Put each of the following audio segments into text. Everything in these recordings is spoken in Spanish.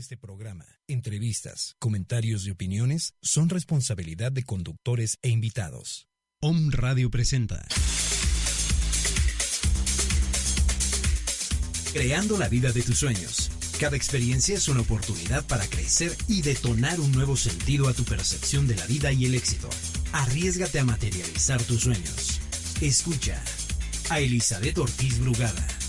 este programa, entrevistas, comentarios y opiniones son responsabilidad de conductores e invitados. Om Radio presenta. Creando la vida de tus sueños. Cada experiencia es una oportunidad para crecer y detonar un nuevo sentido a tu percepción de la vida y el éxito. Arriesgate a materializar tus sueños. Escucha a Elizabeth Ortiz Brugada.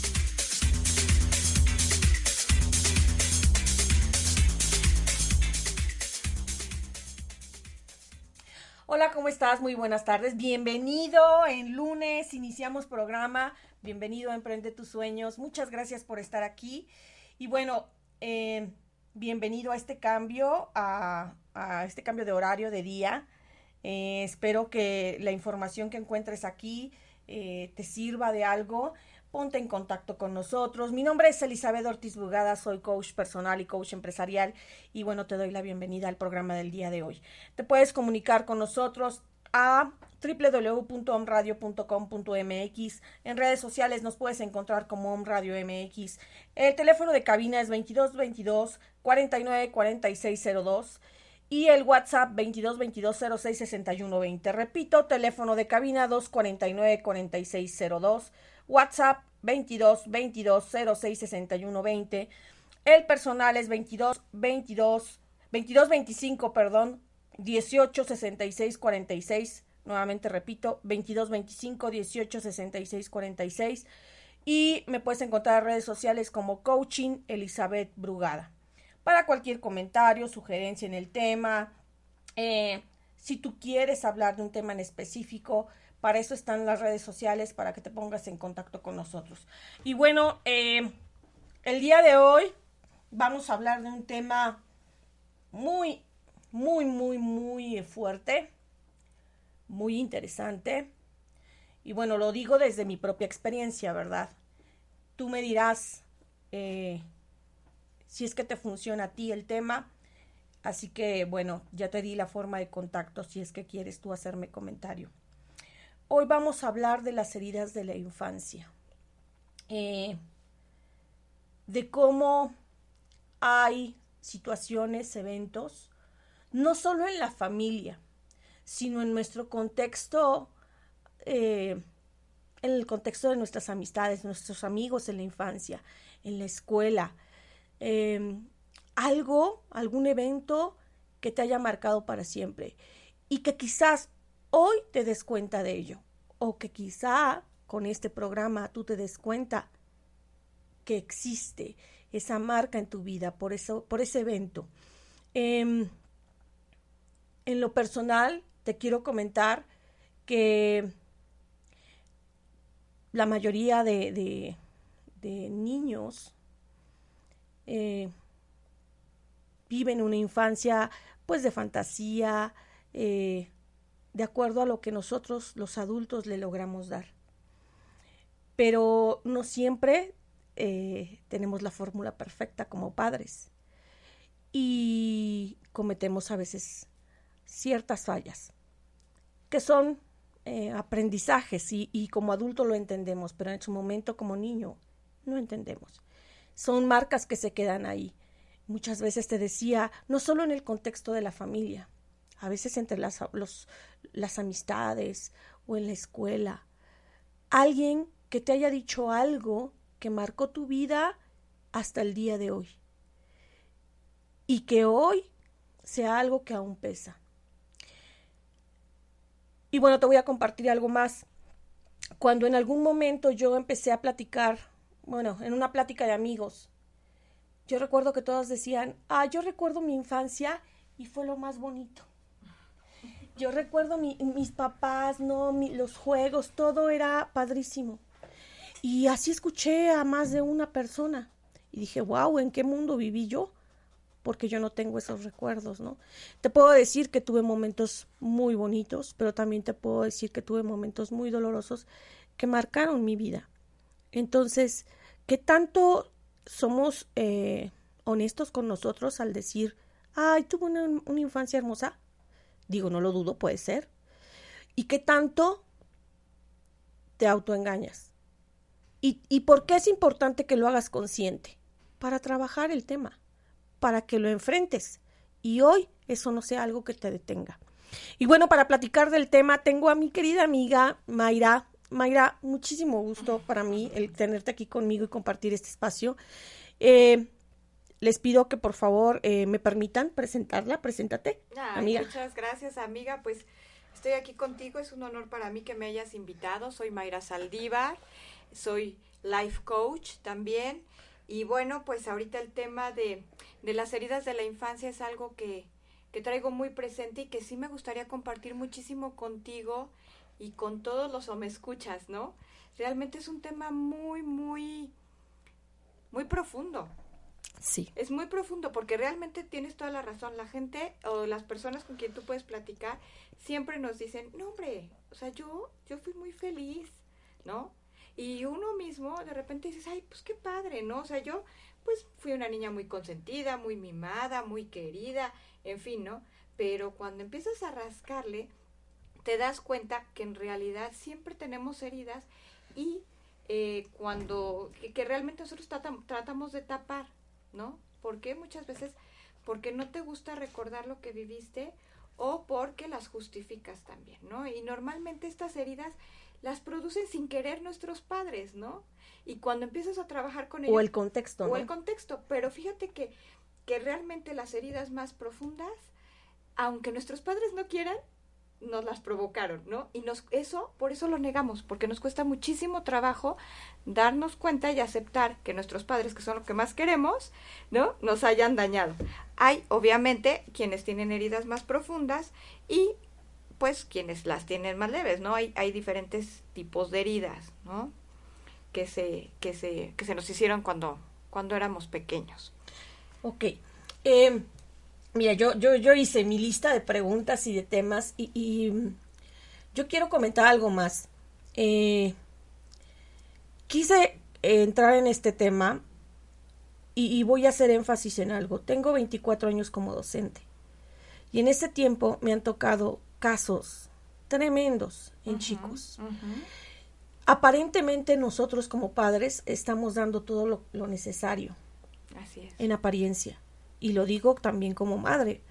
Hola, ¿cómo estás? Muy buenas tardes. Bienvenido en lunes, iniciamos programa. Bienvenido a Emprende tus sueños. Muchas gracias por estar aquí. Y bueno, eh, bienvenido a este cambio, a, a, este cambio de horario de día. Eh, espero que la información que encuentres aquí eh, te sirva de algo. Ponte en contacto con nosotros. Mi nombre es Elizabeth Ortiz Bugada, soy coach personal y coach empresarial y bueno, te doy la bienvenida al programa del día de hoy. Te puedes comunicar con nosotros a www.omradio.com.mx. En redes sociales nos puedes encontrar como Omradio MX. El teléfono de cabina es 2222 49 4602 y el WhatsApp 22 22 06 61 20. Repito, teléfono de cabina 249 4602, WhatsApp 22 22 06 61 20. El personal es 22 22 22 25, perdón, 18 66 46. Nuevamente repito, 22 25 18 66 46. Y me puedes encontrar en redes sociales como Coaching Elizabeth Brugada para cualquier comentario, sugerencia en el tema. Eh, si tú quieres hablar de un tema en específico, para eso están las redes sociales, para que te pongas en contacto con nosotros. Y bueno, eh, el día de hoy vamos a hablar de un tema muy, muy, muy, muy fuerte, muy interesante. Y bueno, lo digo desde mi propia experiencia, ¿verdad? Tú me dirás, eh, si es que te funciona a ti el tema. Así que bueno, ya te di la forma de contacto si es que quieres tú hacerme comentario. Hoy vamos a hablar de las heridas de la infancia, eh, de cómo hay situaciones, eventos, no solo en la familia, sino en nuestro contexto, eh, en el contexto de nuestras amistades, nuestros amigos en la infancia, en la escuela, eh, algo, algún evento que te haya marcado para siempre y que quizás hoy te des cuenta de ello. O que quizá con este programa tú te des cuenta que existe esa marca en tu vida por eso por ese evento. Eh, en lo personal te quiero comentar que la mayoría de, de, de niños eh, viven una infancia pues de fantasía, eh, de acuerdo a lo que nosotros los adultos le logramos dar. Pero no siempre eh, tenemos la fórmula perfecta como padres y cometemos a veces ciertas fallas que son eh, aprendizajes y, como adulto lo entendemos, pero en su momento como niño no entendemos son marcas que se quedan ahí. Muchas veces te decía, no solo en el contexto de la familia, a veces entre las, los, las amistades o en la escuela. Alguien que te haya dicho algo que marcó tu vida hasta el día de hoy. Y que hoy sea algo que aún pesa. Y bueno, te voy a compartir algo más. Cuando en algún momento yo empecé a platicar bueno, en una plática de amigos, yo recuerdo que todos decían, ah, yo recuerdo mi infancia y fue lo más bonito. Yo recuerdo mi, mis papás, no, mi, los juegos, todo era padrísimo. Y así escuché a más de una persona y dije, wow, ¿en qué mundo viví yo? porque yo no tengo esos recuerdos, ¿no? Te puedo decir que tuve momentos muy bonitos, pero también te puedo decir que tuve momentos muy dolorosos que marcaron mi vida. Entonces, ¿qué tanto somos eh, honestos con nosotros al decir, ay, tuve una, una infancia hermosa? Digo, no lo dudo, puede ser. ¿Y qué tanto te autoengañas? ¿Y, ¿Y por qué es importante que lo hagas consciente? Para trabajar el tema, para que lo enfrentes. Y hoy eso no sea algo que te detenga. Y bueno, para platicar del tema, tengo a mi querida amiga Mayra. Mayra, muchísimo gusto para mí el tenerte aquí conmigo y compartir este espacio. Eh, les pido que por favor eh, me permitan presentarla. Preséntate, amiga. Muchas gracias, amiga. Pues estoy aquí contigo. Es un honor para mí que me hayas invitado. Soy Mayra Saldívar. Soy life coach también. Y bueno, pues ahorita el tema de, de las heridas de la infancia es algo que, que traigo muy presente y que sí me gustaría compartir muchísimo contigo y con todos los o me escuchas, ¿no? Realmente es un tema muy, muy, muy profundo. Sí. Es muy profundo porque realmente tienes toda la razón. La gente o las personas con quien tú puedes platicar siempre nos dicen, no hombre, o sea, yo, yo fui muy feliz, ¿no? Y uno mismo de repente dices, ay, pues qué padre, ¿no? O sea, yo pues fui una niña muy consentida, muy mimada, muy querida, en fin, ¿no? Pero cuando empiezas a rascarle, te das cuenta que en realidad siempre tenemos heridas y eh, cuando, que, realmente nosotros tratamos de tapar, ¿no? ¿Por qué? Muchas veces porque no te gusta recordar lo que viviste o porque las justificas también, ¿no? Y normalmente estas heridas las producen sin querer nuestros padres, ¿no? Y cuando empiezas a trabajar con ellos... O el contexto, O el contexto, pero fíjate que, que realmente las heridas más profundas, aunque nuestros padres no quieran, nos las provocaron, ¿no? Y nos, eso, por eso lo negamos, porque nos cuesta muchísimo trabajo darnos cuenta y aceptar que nuestros padres, que son lo que más queremos, ¿no? Nos hayan dañado. Hay, obviamente, quienes tienen heridas más profundas y, pues, quienes las tienen más leves, ¿no? Hay, hay diferentes tipos de heridas, ¿no? Que se, que se, que se nos hicieron cuando, cuando éramos pequeños. Ok. Eh, Mira, yo, yo, yo hice mi lista de preguntas y de temas y, mm, yo quiero comentar algo más. Eh, quise entrar en este tema y, voy a hacer énfasis en algo. Tengo 24 años como docente y en ese tiempo me han tocado casos tremendos en chicos. Aparentemente nosotros como padres estamos dando todo lo, lo necesario. Así es. En apariencia y lo digo también como madre,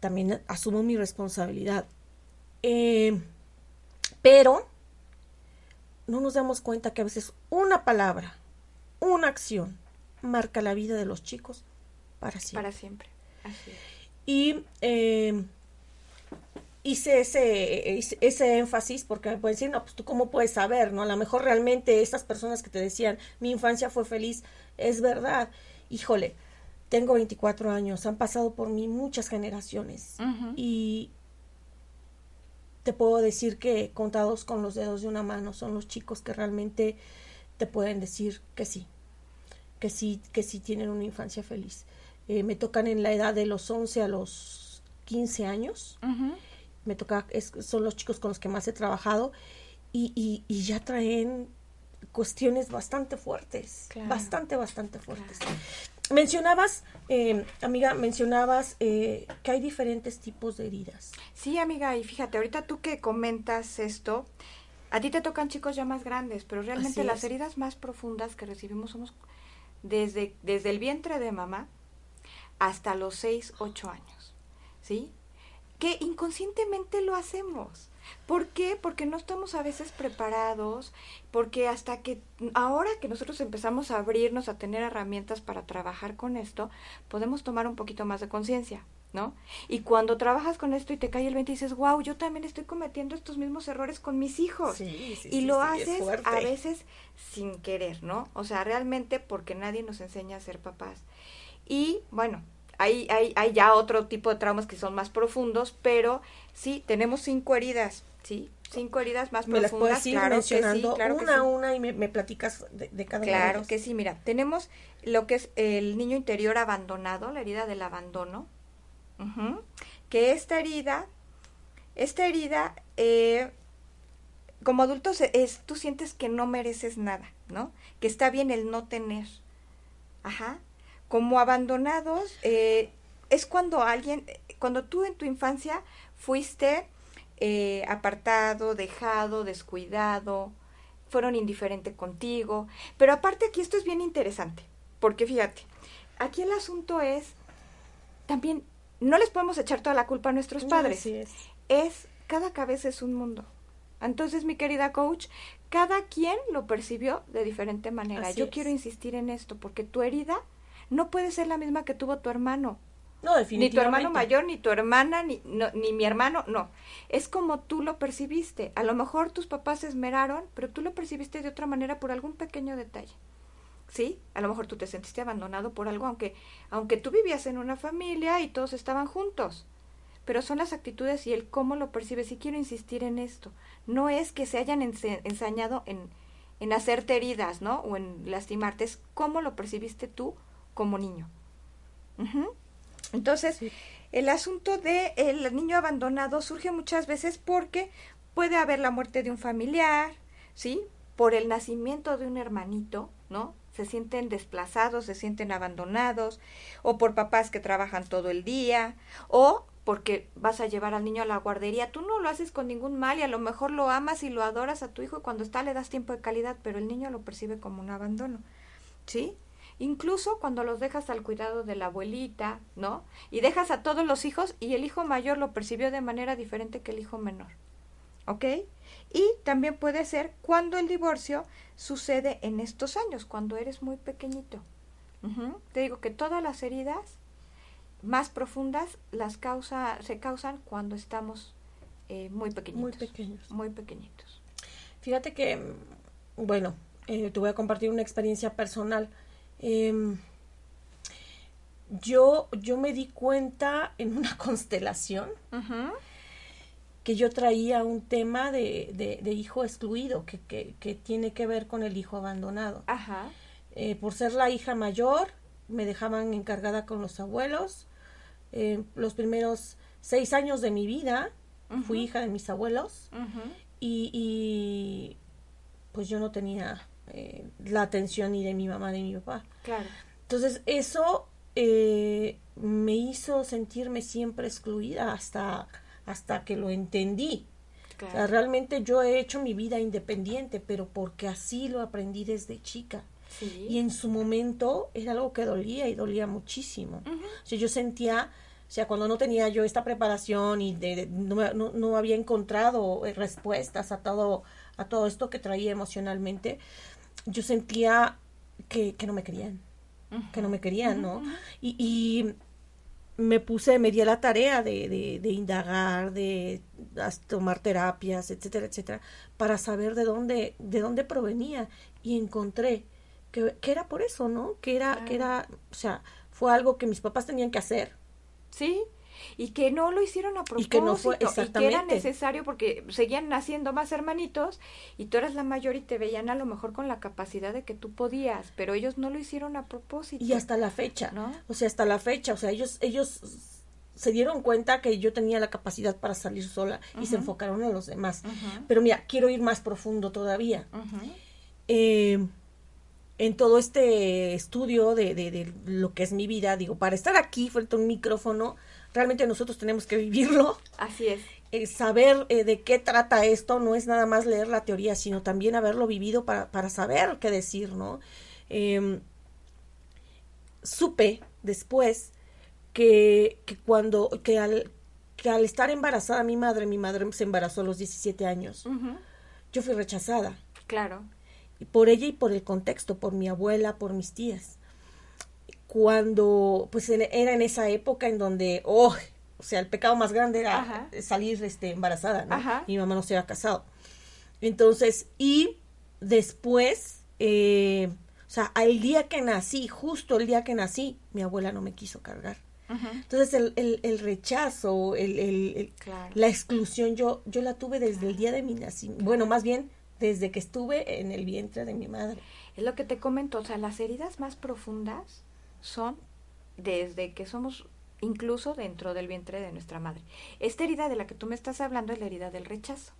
también asumo mi responsabilidad. Eh, pero no nos damos cuenta que a veces una palabra, una acción, marca la vida de los chicos para siempre. Para siempre. Así Y eh, hice ese, ese énfasis porque me pueden decir, no, pues tú cómo puedes saber, ¿no? A lo mejor realmente estas personas que te decían, mi infancia fue feliz, es verdad. Híjole, tengo 24 años, han pasado por mí muchas generaciones y te puedo decir que contados con los dedos de una mano son los chicos que realmente te pueden decir que sí, que sí, que sí tienen una infancia feliz. Eh, me tocan en la edad de los 11 a los 15 años. Me toca, son los chicos con los que más he trabajado y, y, ya traen cuestiones bastante fuertes, bastante, bastante fuertes. Mencionabas, eh, amiga, mencionabas eh, que hay diferentes tipos de heridas. Sí, amiga, y fíjate, ahorita tú que comentas esto, a ti te tocan chicos ya más grandes, pero realmente las heridas más profundas que recibimos somos desde, desde el vientre de mamá hasta los 6, 8 años, ¿sí? Que inconscientemente lo hacemos. ¿Por qué? Porque no estamos a veces preparados, porque hasta que ahora que nosotros empezamos a abrirnos, a tener herramientas para trabajar con esto, podemos tomar un poquito más de conciencia, ¿no? Y cuando trabajas con esto y te cae el 20 y dices, wow, yo también estoy cometiendo estos mismos errores con mis hijos. Sí, sí, y lo haces a veces sin querer, ¿no? O sea, realmente porque nadie nos enseña a ser papás. Y bueno, hay, hay, hay ya otro tipo de traumas que son más profundos, pero sí, tenemos cinco heridas, ¿sí? cinco heridas más ¿Me las profundas. puedes ir claro que sí, mencionando claro una a sí. una y me, me platicas de, de cada una de Claro que sí, mira, tenemos lo que es el niño interior abandonado, la herida del abandono, que esta herida, esta herida, eh, como adultos es, tú sientes que no mereces nada, ¿no? Que está bien el no tener. Ajá. Como abandonados, eh, es cuando alguien, cuando tú en tu infancia fuiste eh, apartado, dejado, descuidado, fueron indiferentes contigo. Pero aparte aquí esto es bien interesante, porque fíjate, aquí el asunto es, también, no les podemos echar toda la culpa a nuestros padres. Es. Es, cada cabeza es un mundo. Entonces, mi querida coach, cada quien lo percibió de diferente manera. Así Yo es. quiero insistir en esto, porque tu herida no puede ser la misma que tuvo tu hermano. No, Ni definitivamente. tu hermano mayor, ni tu hermana, ni, no, ni mi hermano, no. Es como tú lo percibiste. A lo mejor tus papás se esmeraron, pero tú lo percibiste de otra manera por algún pequeño detalle. ¿Sí? A lo mejor tú te sentiste abandonado por algo, aunque, aunque tú vivías en una familia y todos estaban juntos. Pero son las actitudes y el cómo lo percibes. Y quiero insistir en esto. No es que se hayan ensañado en, en hacerte heridas, ¿no? O en lastimarte. Es cómo lo percibiste tú como niño. Entonces, el asunto de el niño abandonado surge muchas veces porque puede haber la muerte de un familiar, ¿sí? Por el nacimiento de un hermanito, ¿no? Se sienten desplazados, se sienten abandonados, o por papás que trabajan todo el día, o porque vas a llevar al niño a la guardería. Tú no lo haces con ningún mal y a lo mejor lo amas y lo adoras a tu hijo y cuando está le das tiempo de calidad, pero el niño lo percibe como un abandono, ¿sí? Incluso cuando los dejas al cuidado de la abuelita, ¿no? Y dejas a todos los hijos y el hijo mayor lo percibió de manera diferente que el hijo menor. ¿Ok? Y también puede ser cuando el divorcio sucede en estos años, cuando eres muy pequeñito. Ujú. Te digo que todas las heridas más profundas las causa, se causan cuando estamos eh, muy pequeñitos. Muy pequeños. Muy pequeñitos. Fíjate que, mm, bueno, eh, te voy a compartir una experiencia personal. Em, yo, yo me di cuenta en una constelación que yo traía un tema de, de- de hijo excluido, que, que, que tiene que ver con el hijo abandonado. Ajá. Eh, por ser la hija mayor, me dejaban encargada con los abuelos. Eh, los primeros seis años de mi vida fui hija de mis abuelos y, pues yo no tenía eh, la atención ni de mi mamá ni de mi papá. Claro. Entonces eso eh, me hizo sentirme siempre excluida hasta, hasta que lo entendí. O sea, Claro. realmente yo he hecho mi vida independiente, pero porque así lo aprendí desde chica. Sí. Y en su momento era algo que dolía y dolía muchísimo. Ujú. O sea, yo sentía, o sea, cuando no tenía yo esta preparación y de, de- no, no- no había encontrado respuestas a todo, a todo esto que traía emocionalmente, yo sentía que, que no me querían, que no me querían, ¿no? Y, y me puse, me di a la tarea de, de, de indagar, de tomar terapias, etcétera, etcétera, para saber de dónde, de dónde provenía. Y encontré que, que era por eso, ¿no? Que era, que era, o sea, fue algo que mis papás tenían que hacer. Sí, y que no lo hicieron a Y propósito. que no fue- y que era exactamente. necesario porque seguían naciendo más hermanitos y tú eras la mayor y te veían a lo mejor con la capacidad de que tú podías, pero ellos no lo hicieron a propósito. Y hasta la fecha, ¿No? O sea, hasta la fecha, o sea, ellos, ellos se dieron cuenta que yo tenía la capacidad para salir sola y se enfocaron en los demás. Pero mira, quiero ir más profundo todavía. Eh, en todo este estudio de, de- de lo que es mi vida, digo, para estar aquí frente a un micrófono, realmente nosotros tenemos que vivirlo, Así es. eh, saber eh, de qué trata esto, no es nada más leer la teoría, sino también haberlo vivido para, para saber qué decir, ¿no? Em, supe después que, que cuando, que al, que al estar embarazada mi madre, mi madre se embarazó a los 17 años, yo fui rechazada Claro. y por ella y por el contexto, por mi abuela, por mis tías. Cuando, pues era en esa época en donde, oh, o sea, el pecado más grande era Ajá. salir este, embarazada, ¿no? Ajá. Mi mamá no se había casado. Entonces, y después, eh, o sea, al día que nací, justo el día que nací, mi abuela no me quiso cargar. Entonces el, el, el rechazo, el, el, la exclusión, yo, yo la tuve desde el día de mi nacimiento, bueno, más bien desde que estuve en el vientre de mi madre. Es lo que te comento, o sea, las heridas más profundas son desde que somos incluso dentro del vientre de nuestra madre. Esta herida de la que tú me estás hablando es la herida del rechazo,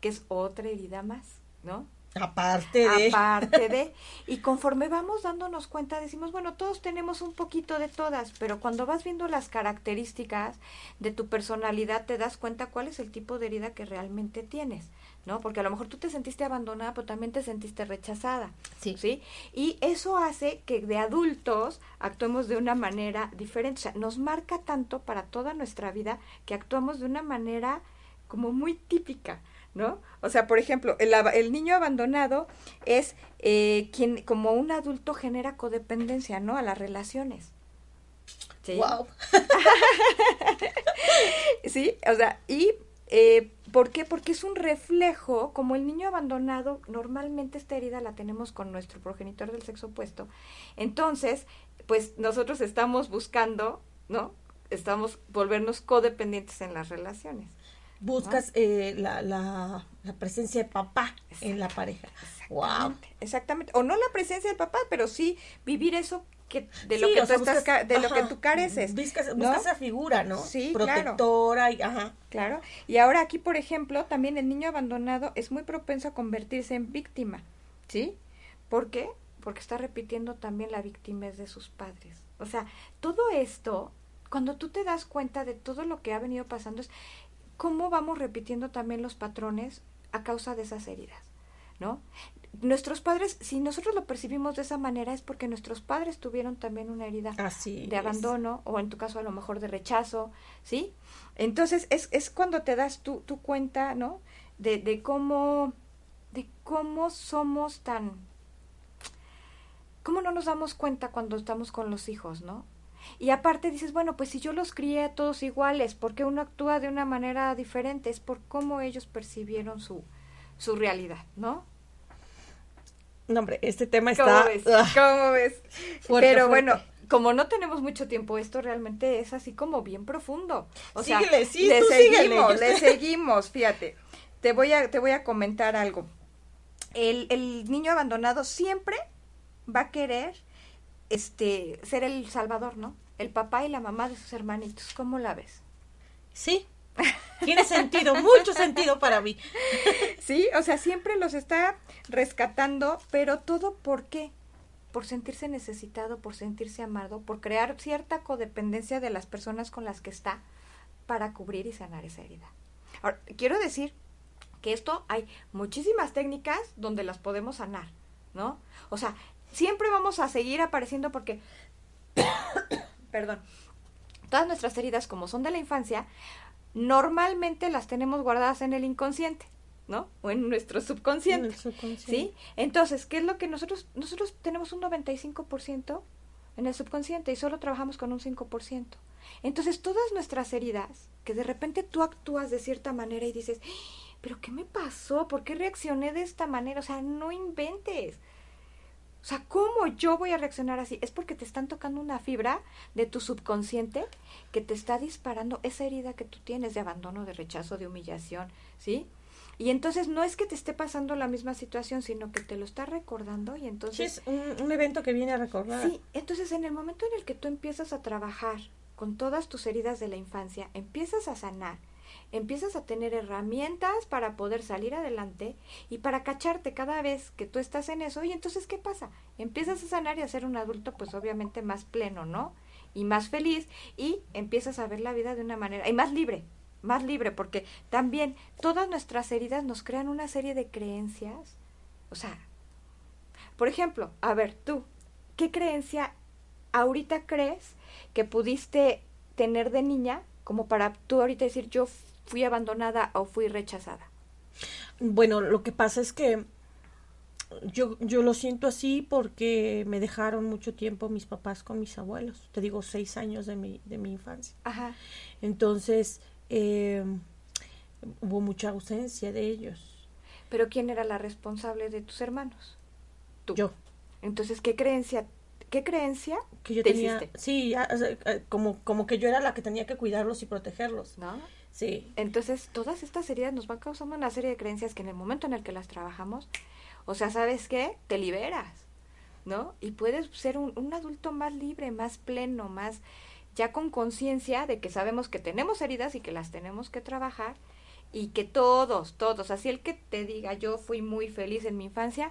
que es otra herida más, ¿no? Aparte de. Aparte de. Y conforme vamos dándonos cuenta, decimos, bueno, todos tenemos un poquito de todas, pero cuando vas viendo las características de tu personalidad, te das cuenta cuál es el tipo de herida que realmente tienes, ¿no? Porque a lo mejor tú te sentiste abandonada, pero también te sentiste rechazada. Sí. ¿Sí? Y eso hace que de adultos actuemos de una manera diferente. O sea, nos marca tanto para toda nuestra vida que actuamos de una manera como muy típica. ¿no? O sea, por ejemplo, el, el niño abandonado es eh, quien como un adulto genera codependencia, ¿no? A las relaciones. ¿Sí? Wow. sí, o sea, y eh, ¿por qué? Porque es un reflejo, como el niño abandonado, normalmente esta herida la tenemos con nuestro progenitor del sexo opuesto. Entonces, pues nosotros estamos buscando, ¿no? Estamos volvernos codependientes en las relaciones buscas eh, la, la, la, presencia de papá en la pareja. Exactamente, wow. exactamente. O no la presencia del papá, pero sí vivir eso que de lo que tú estás de lo que tú careces. Buscas, buscas esa figura, ¿no? Sí, Protectora y ajá. Claro. Y ahora aquí, por ejemplo, también el niño abandonado es muy propenso a convertirse en víctima, ¿sí? ¿Por qué? Porque está repitiendo también la víctima de sus padres. O sea, todo esto cuando tú te das cuenta de todo lo que ha venido pasando, es, cómo vamos repitiendo también los patrones a causa de esas heridas, ¿no? Nuestros padres, si nosotros lo percibimos de esa manera, es porque nuestros padres tuvieron también una herida de abandono o en tu caso a lo mejor de rechazo, ¿sí? Entonces es, es cuando te das tu, tu cuenta, ¿no? De, de cómo, de cómo somos tan, cómo no nos damos cuenta cuando estamos con los hijos, ¿no? Y aparte dices, bueno, pues si yo los crié a todos iguales, ¿por qué uno actúa de una manera diferente? Es por cómo ellos percibieron su, su realidad, ¿no? No, hombre, este tema está... ¿Cómo ves? Pero bueno, como no tenemos mucho tiempo, esto realmente es así como bien profundo. O sea, le seguimos, le seguimos, fíjate. Te voy a, te voy a comentar algo. El, el niño abandonado siempre va a querer este, ser el salvador, ¿no? El papá y la mamá de sus hermanitos. ¿Cómo la ves? Sí, tiene sentido, mucho sentido para mí. Sí, o sea, siempre los está rescatando, pero todo por qué? Por sentirse necesitado, por sentirse amado, por crear cierta codependencia de las personas con las que está para cubrir y sanar esa herida. Ahora, quiero decir que esto hay muchísimas técnicas donde las podemos sanar, ¿no? O sea, siempre vamos a seguir apareciendo porque, perdón, todas nuestras heridas, como son de la infancia, normalmente las tenemos guardadas en el inconsciente. ¿no? O en nuestro subconsciente. ¿Sí? Entonces, ¿qué es lo que nosotros nosotros tenemos un 95% en el subconsciente y solo trabajamos con un 5%. Entonces, todas nuestras heridas, que de repente tú actúas de cierta manera y dices, "¿Pero qué me pasó? ¿Por qué reaccioné de esta manera?" O sea, no inventes. O sea, ¿cómo yo voy a reaccionar así? Es porque te están tocando una fibra de tu subconsciente que te está disparando esa herida que tú tienes de abandono, de rechazo, de humillación, ¿sí? Y entonces no es que te esté pasando la misma situación, sino que te lo está recordando y entonces... Sí, es un, evento que viene a recordar. Sí, entonces en el momento en el que tú empiezas a trabajar con todas tus heridas de la infancia, empiezas a sanar, empiezas a tener herramientas para poder salir adelante y para cacharte cada vez que tú estás en eso. Y entonces, ¿qué pasa? Empiezas a sanar y a ser un adulto, pues obviamente más pleno, ¿no? Y más feliz y empiezas a ver la vida de una manera, y más libre, más libre, porque también todas nuestras heridas nos crean una serie de creencias. O sea, por ejemplo, a ver, tú, ¿qué creencia ahorita crees que pudiste tener de niña como para tú ahorita decir yo fui abandonada o fui rechazada? Bueno, lo que pasa es que yo, yo lo siento así porque me dejaron mucho tiempo mis papás con mis abuelos. Te digo, seis años de mi, de mi infancia. Ajá. Entonces, eh, hubo mucha ausencia de ellos. ¿Pero quién era la responsable de tus hermanos? Tú. Yo. Entonces, ¿qué creencia ¿qué creencia que yo te tenía, hiciste? sí, como, como que yo era la que tenía que cuidarlos y protegerlos. ¿No? Sí. Entonces, todas estas heridas nos van causando una serie de creencias que en el momento en el que las trabajamos, o sea, ¿sabes qué? Te liberas, ¿no? Y puedes ser un, un adulto más libre, más pleno, más ya con conciencia de que sabemos que tenemos heridas y que las tenemos que trabajar y que todos, todos, así el que te diga yo fui muy feliz en mi infancia,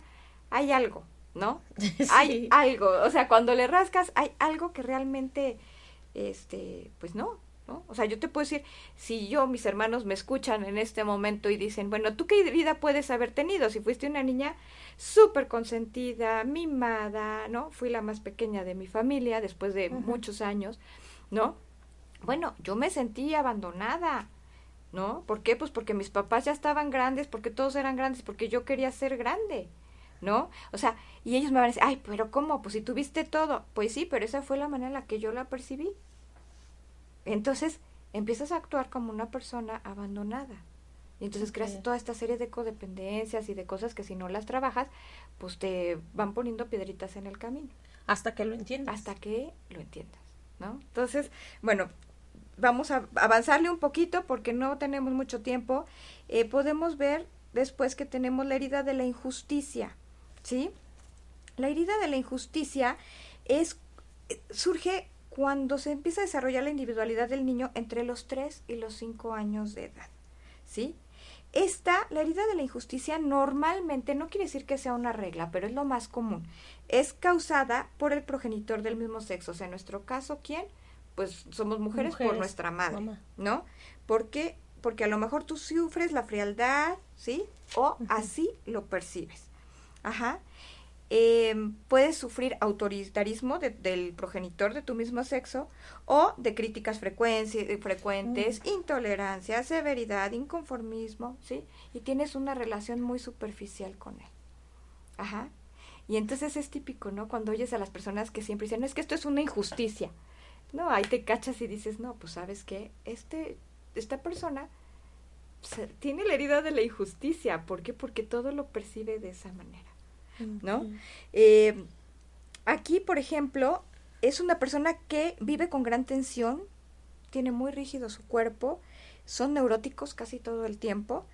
hay algo, ¿no? Hay algo, o sea, cuando le rascas hay algo que realmente, este, pues no, ¿no? O sea, yo te puedo decir, si yo, mis hermanos me escuchan en este momento y dicen, bueno, ¿tú qué vida puedes haber tenido? Si fuiste una niña súper consentida, mimada, ¿no? Fui la más pequeña de mi familia después de muchos años, ¿no? Bueno, yo me sentí abandonada, ¿no? ¿Por qué? Pues porque mis papás ya estaban grandes, porque todos eran grandes, porque yo quería ser grande, ¿no? O sea, y ellos me van a decir, ay, pero ¿cómo? Pues si tuviste todo. Pues sí, pero esa fue la manera en la que yo la percibí. Entonces, empiezas a actuar como una persona abandonada. Y entonces creas toda esta serie de codependencias y de cosas que si no las trabajas, pues te van poniendo piedritas en el camino Hasta que lo entiendas. hasta que lo entiendas, ¿no? Entonces, bueno, vamos a avanzarle un poquito porque no tenemos mucho tiempo. Eh, podemos ver después que tenemos la herida de la injusticia, ¿sí? La herida de la injusticia es surge cuando se empieza a desarrollar la individualidad del niño entre los 3 y los 5 años de edad, ¿sí? Esta, la herida de la injusticia normalmente, no quiere decir que sea una regla, pero es lo más común, es causada por el progenitor del mismo sexo. O sea, en nuestro caso, ¿quién? Pues somos mujeres, por nuestra madre, mamá. ¿no? Porque, porque a lo mejor tú sufres la frialdad, ¿sí? O así lo percibes. Ajá. Eh, puedes sufrir autoritarismo de- del progenitor de tu mismo sexo o de críticas eh, frecuentes, intolerancia, severidad, inconformismo, ¿sí? Y tienes una relación muy superficial con él. Ajá. Y entonces es típico, ¿no? Cuando oyes a las personas que siempre dicen, no, es que esto es una injusticia. No, ahí te cachas y dices, no, pues sabes qué, este, esta persona tiene la herida de la injusticia. ¿Por qué? Porque todo lo percibe de esa manera. ¿No? Eh, aquí, por ejemplo, es una persona que vive con gran tensión, tiene muy rígido su cuerpo, son neuróticos casi todo el tiempo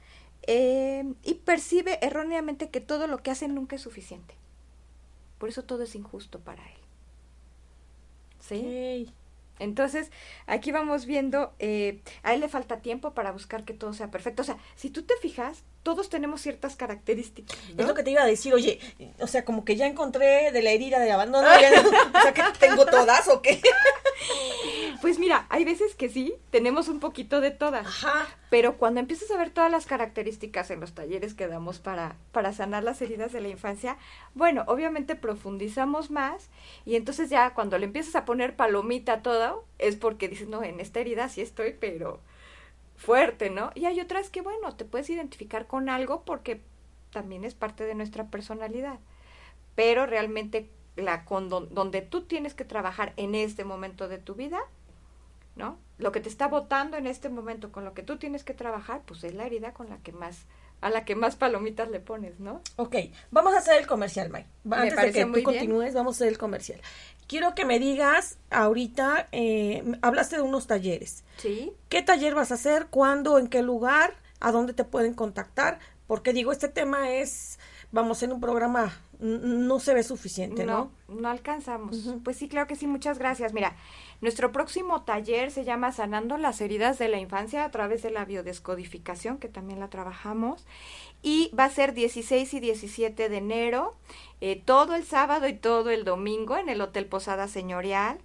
eh, y percibe erróneamente que todo lo que hace nunca es suficiente. Por eso todo es injusto para él. ¿Sí? Entonces, aquí vamos viendo, eh, a él le falta tiempo para buscar que todo sea perfecto. O sea, si tú te fijas, todos tenemos ciertas características. ¿no? Es lo que te iba a decir, oye, o sea, como que ya encontré de la herida de abandono, ya- o sea, que tengo todas o qué. Pues mira, hay veces que sí, tenemos un poquito de todas. Ajá. Pero cuando empiezas a ver todas las características en los talleres que damos para, para sanar las heridas de la infancia, bueno, obviamente profundizamos más y entonces ya cuando le empiezas a poner palomita a todo, es porque dices, no, en esta herida sí estoy, pero fuerte, ¿no? Y hay otras que, bueno, te puedes identificar con algo porque también es parte de nuestra personalidad. Pero realmente la con don- donde tú tienes que trabajar en este momento de tu vida, ¿no? Lo que te está votando en este momento con lo que tú tienes que trabajar, pues es la herida con la que más a la que más palomitas le pones, ¿no? Ok, vamos a hacer el comercial, May. Antes de que tú continúes, vamos a hacer el comercial. Quiero que me digas ahorita, eh, hablaste de unos talleres. Sí. ¿Qué taller vas a hacer? ¿Cuándo? ¿En qué lugar? ¿A dónde te pueden contactar? Porque digo, este tema es, vamos, en un programa no se ve suficiente, ¿no? No, no alcanzamos. Pues sí, claro que sí, muchas gracias. Mira, nuestro próximo taller se llama Sanando las heridas de la infancia a través de la biodescodificación, que también la trabajamos. Y va a ser 16 y 17 de enero, eh, todo el sábado y todo el domingo en el Hotel Posada Señorial.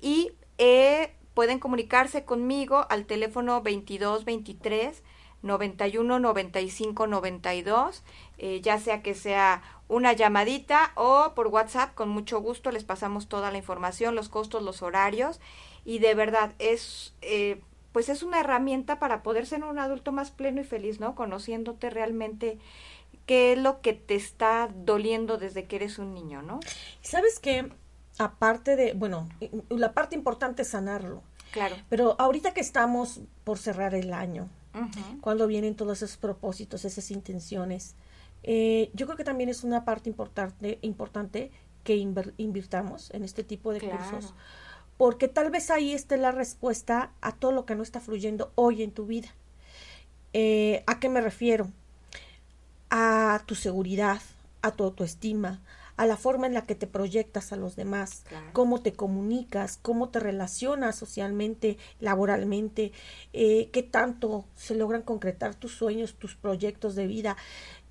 Y eh, pueden comunicarse conmigo al teléfono 2223 91 95 92, eh, ya sea que sea una llamadita o por WhatsApp, con mucho gusto les pasamos toda la información, los costos, los horarios y de verdad es eh, pues es una herramienta para poder ser un adulto más pleno y feliz, ¿no? Conociéndote realmente qué es lo que te está doliendo desde que eres un niño, ¿no? ¿Sabes qué? Aparte de, bueno, la parte importante es sanarlo. Claro. Pero ahorita que estamos por cerrar el año, cuando vienen todos esos propósitos, esas intenciones, eh, yo creo que también es una parte importante, importante que invirtamos en este tipo de cursos, porque tal vez ahí esté la respuesta a todo lo que no está fluyendo hoy en tu vida. Eh, ¿A qué me refiero? A tu seguridad, a tu autoestima, a la forma en la que te proyectas a los demás, cómo te comunicas, cómo te relacionas socialmente, laboralmente, eh, qué tanto se logran concretar tus sueños, tus proyectos de vida.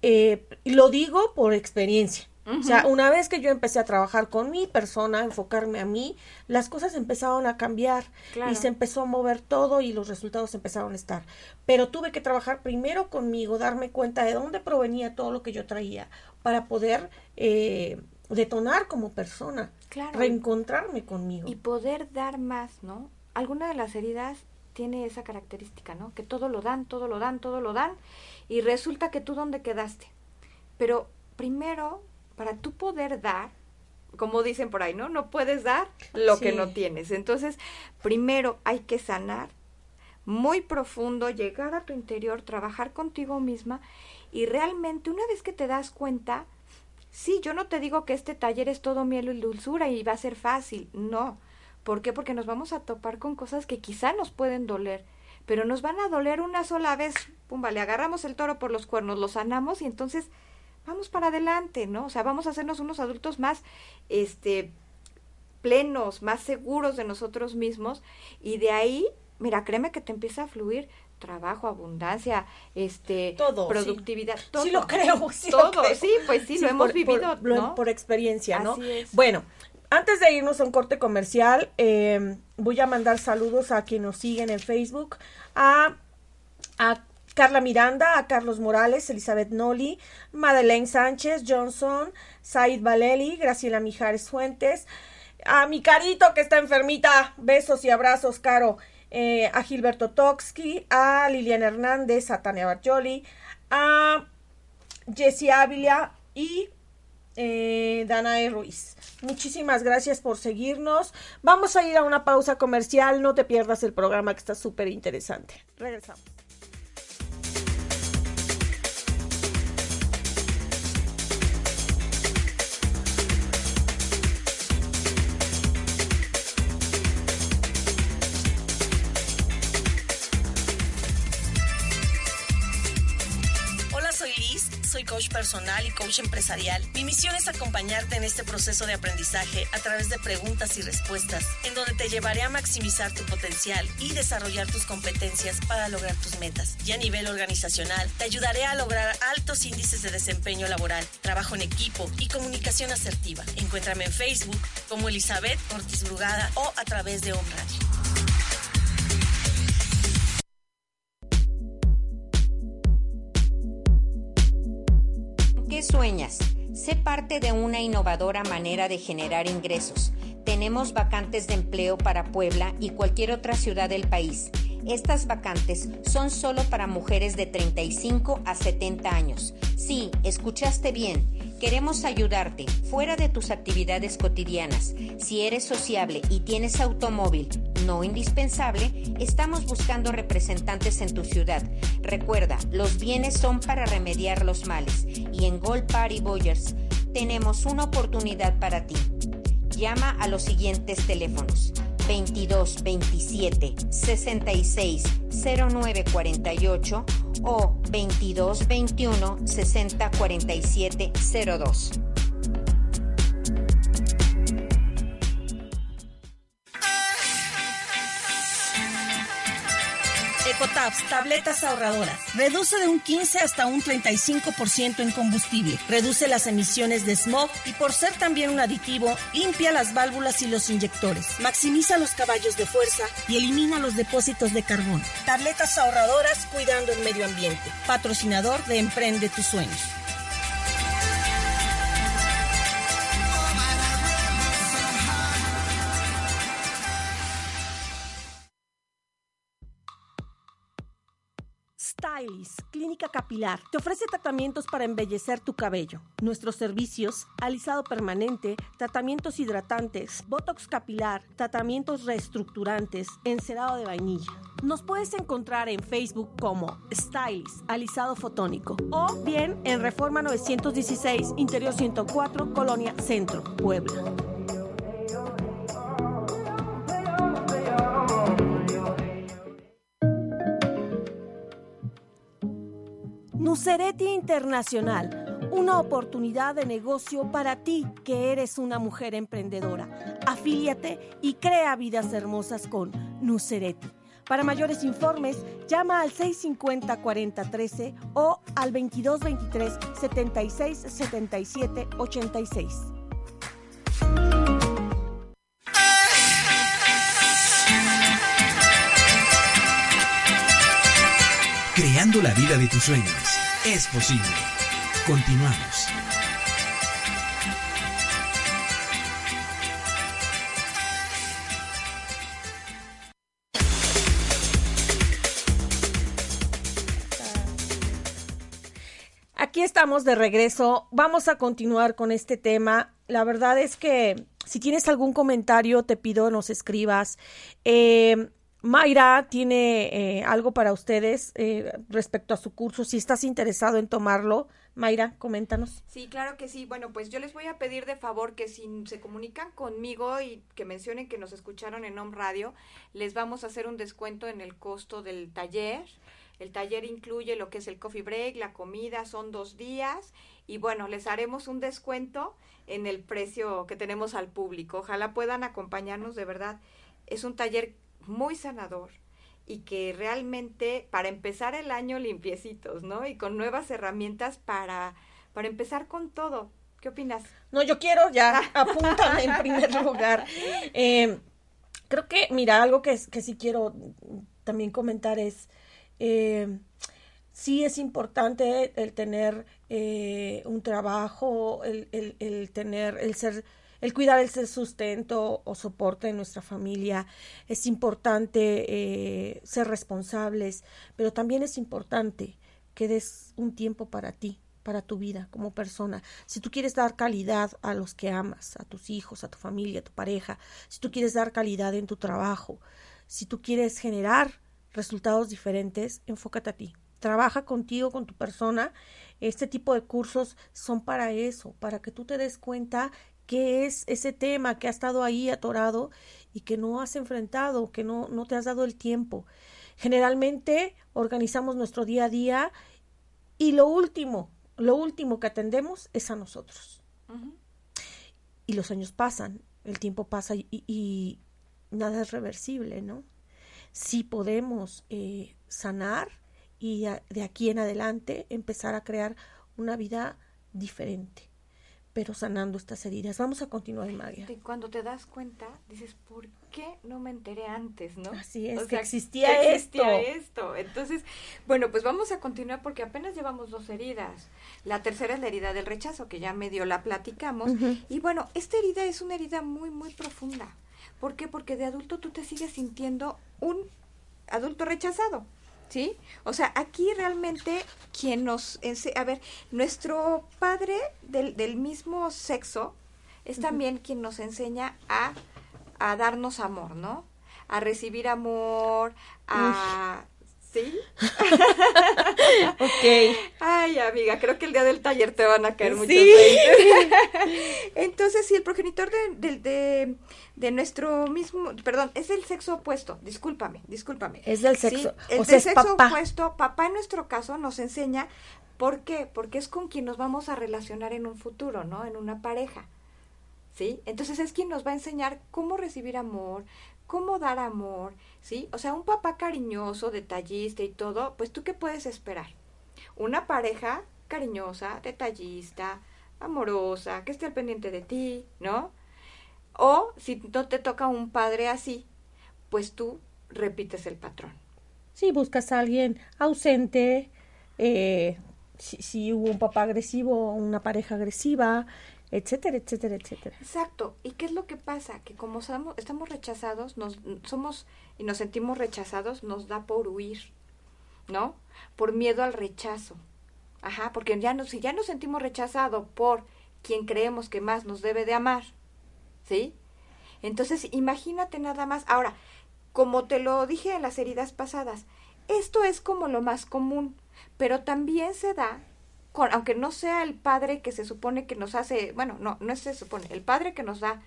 Eh, lo digo por experiencia. O sea, una vez que yo empecé a trabajar con mi persona, enfocarme a mí, las cosas empezaron a cambiar y se empezó a mover todo y los resultados empezaron a estar. Pero tuve que trabajar primero conmigo, darme cuenta de dónde provenía todo lo que yo traía para poder eh, detonar como persona, reencontrarme conmigo. Y poder dar más, ¿no? Alguna de las heridas tiene esa característica, ¿no? Que todo lo dan, todo lo dan, todo lo dan y resulta que tú dónde quedaste. Pero primero para tú poder dar, como dicen por ahí, ¿no? No puedes dar lo que no tienes. Entonces, primero hay que sanar muy profundo, llegar a tu interior, trabajar contigo misma y realmente una vez que te das cuenta, sí, yo no te digo que este taller es todo miel y dulzura y va a ser fácil, no. ¿Por qué? Porque nos vamos a topar con cosas que quizá nos pueden doler, pero nos van a doler una sola vez. Pum, vale, agarramos el toro por los cuernos, lo sanamos y entonces vamos para adelante, ¿no? O sea, vamos a hacernos unos adultos más, este, plenos, más seguros de nosotros mismos y de ahí, mira, créeme que te empieza a fluir trabajo, abundancia, este, todo, productividad, sí. todo. Sí lo creo, sí todo, sí, pues sí, lo hemos vivido, ¿no? Por experiencia, ¿no? Bueno, antes de irnos a un corte comercial, eh, voy a mandar saludos a quienes nos siguen en Facebook, a, a Carla Miranda, a Carlos Morales, Elizabeth Noli, Madeleine Sánchez, Johnson, Said Valeli, Graciela Mijares Fuentes, a mi carito que está enfermita, besos y abrazos, Caro, eh, a Gilberto Toxki, a Liliana Hernández, a Tania Barjoli, a Jessie Ávila y eh, Danae Ruiz. Muchísimas gracias por seguirnos. Vamos a ir a una pausa comercial. No te pierdas el programa que está súper interesante. Regresamos. Coach personal y coach empresarial, mi misión es acompañarte en este proceso de aprendizaje a través de preguntas y respuestas, en donde te llevaré a maximizar tu potencial y desarrollar tus competencias para lograr tus metas. Y a nivel organizacional, te ayudaré a lograr altos índices de desempeño laboral, trabajo en equipo y comunicación asertiva. Encuéntrame en Facebook como Elizabeth Ortiz Brugada o a través de Home sueñas? Sé parte de una innovadora manera de generar ingresos. Tenemos vacantes de empleo para Puebla y cualquier otra ciudad del país. Estas vacantes son solo para mujeres de 35 a 70 años. Sí, escuchaste bien. Queremos ayudarte fuera de tus actividades cotidianas. Si eres sociable y tienes automóvil no indispensable, estamos buscando representantes en tu ciudad. Recuerda, los bienes son para remediar los males y en Gold Party Boyers tenemos una oportunidad para ti. Llama a los siguientes teléfonos 22 27 66 09 48 o 22 21 60 47 02. Tabletas ahorradoras. Reduce de un 15 hasta un 35% en combustible. Reduce las emisiones de smog y por ser también un aditivo, limpia las válvulas y los inyectores. Maximiza los caballos de fuerza y elimina los depósitos de carbón. Tabletas ahorradoras cuidando el medio ambiente. Patrocinador de Emprende tus sueños. Capilar, te ofrece tratamientos para embellecer tu cabello. Nuestros servicios, alisado permanente, tratamientos hidratantes, botox capilar, tratamientos reestructurantes, encerado de vainilla. Nos puedes encontrar en Facebook como Stylist, alisado fotónico, o bien en Reforma 916, Interior 104, Colonia Centro, Puebla. Nucereti Internacional, una oportunidad de negocio para ti que eres una mujer emprendedora. Afíliate y crea vidas hermosas con Nucereti. Para mayores informes, llama al 650-4013 o al 2223 76 77 86. Creando la vida de tus sueños. Es posible. Continuamos. Aquí estamos de regreso. Vamos a continuar con este tema. La verdad es que si tienes algún comentario, te pido nos escribas. Eh, Mayra tiene eh, algo para ustedes eh, respecto a su curso. Si estás interesado en tomarlo, Mayra, coméntanos. Sí, claro que sí. Bueno, pues yo les voy a pedir de favor que si se comunican conmigo y que mencionen que nos escucharon en Home Radio, les vamos a hacer un descuento en el costo del taller. El taller incluye lo que es el coffee break, la comida, son dos días y bueno, les haremos un descuento en el precio que tenemos al público. Ojalá puedan acompañarnos de verdad. Es un taller muy sanador y que realmente para empezar el año limpiecitos, ¿no? Y con nuevas herramientas para, para empezar con todo. ¿Qué opinas? No, yo quiero ya, apúntame en primer lugar. Eh, creo que, mira, algo que, que sí quiero también comentar es, eh, sí es importante el tener eh, un trabajo, el, el, el tener, el ser el cuidar el sustento o soporte de nuestra familia. Es importante eh, ser responsables, pero también es importante que des un tiempo para ti, para tu vida como persona. Si tú quieres dar calidad a los que amas, a tus hijos, a tu familia, a tu pareja, si tú quieres dar calidad en tu trabajo, si tú quieres generar resultados diferentes, enfócate a ti. Trabaja contigo, con tu persona. Este tipo de cursos son para eso, para que tú te des cuenta qué es ese tema que ha estado ahí atorado y que no has enfrentado, que no, no te has dado el tiempo. Generalmente organizamos nuestro día a día y lo último, lo último que atendemos es a nosotros. Y los años pasan, el tiempo pasa y, y, nada es reversible, ¿no? Si podemos eh, sanar y de aquí en adelante empezar a crear una vida diferente pero sanando estas heridas. Vamos a continuar, María. Y cuando te das cuenta, dices, ¿por qué no me enteré antes, no? Así es, que existía, existía esto. Entonces, bueno, pues vamos a continuar porque apenas llevamos dos heridas. La tercera es la herida del rechazo, que ya medio la platicamos. Y bueno, esta herida es una herida muy, muy profunda. ¿Por qué? Porque de adulto tú te sigues sintiendo un adulto rechazado. ¿Sí? O sea, aquí realmente quien nos... A ver, nuestro padre del, del mismo sexo es también quien nos enseña a, a darnos amor, ¿no? A recibir amor, a... ¿Sí? ok. Ay, amiga, creo que el día del taller te van a caer muchos sí. Entonces, sí, el progenitor de, de, de, de, nuestro mismo, perdón, es del sexo opuesto, discúlpame, discúlpame. Es del sexo, ¿sí? El o sea, del sexo papá. opuesto, papá en nuestro caso nos enseña, ¿por qué? Porque es con quien nos vamos a relacionar en un futuro, ¿no? En una pareja. ¿Sí? Entonces es quien nos va a enseñar cómo recibir amor, cómo dar amor, ¿sí? O sea, un papá cariñoso, detallista y todo, pues tú qué puedes esperar? Una pareja cariñosa, detallista, amorosa, que esté al pendiente de ti, ¿no? O si no te toca un padre así, pues tú repites el patrón. Sí, buscas a alguien ausente, eh, si, si hubo un papá agresivo, una pareja agresiva, etcétera, etcétera, etcétera. Exacto. ¿Y qué es lo que pasa? Que como estamos, estamos rechazados, nos somos y nos sentimos rechazados, nos da por huir. ¿no? Por miedo al rechazo. Ajá, porque ya no, si ya nos sentimos rechazados por quien creemos que más nos debe de amar, ¿sí? Entonces, imagínate nada más. Ahora, como te lo dije en las heridas pasadas, esto es como lo más común, pero también se da, con, aunque no sea el padre que se supone que nos hace, bueno, no, no se supone, el padre que nos da,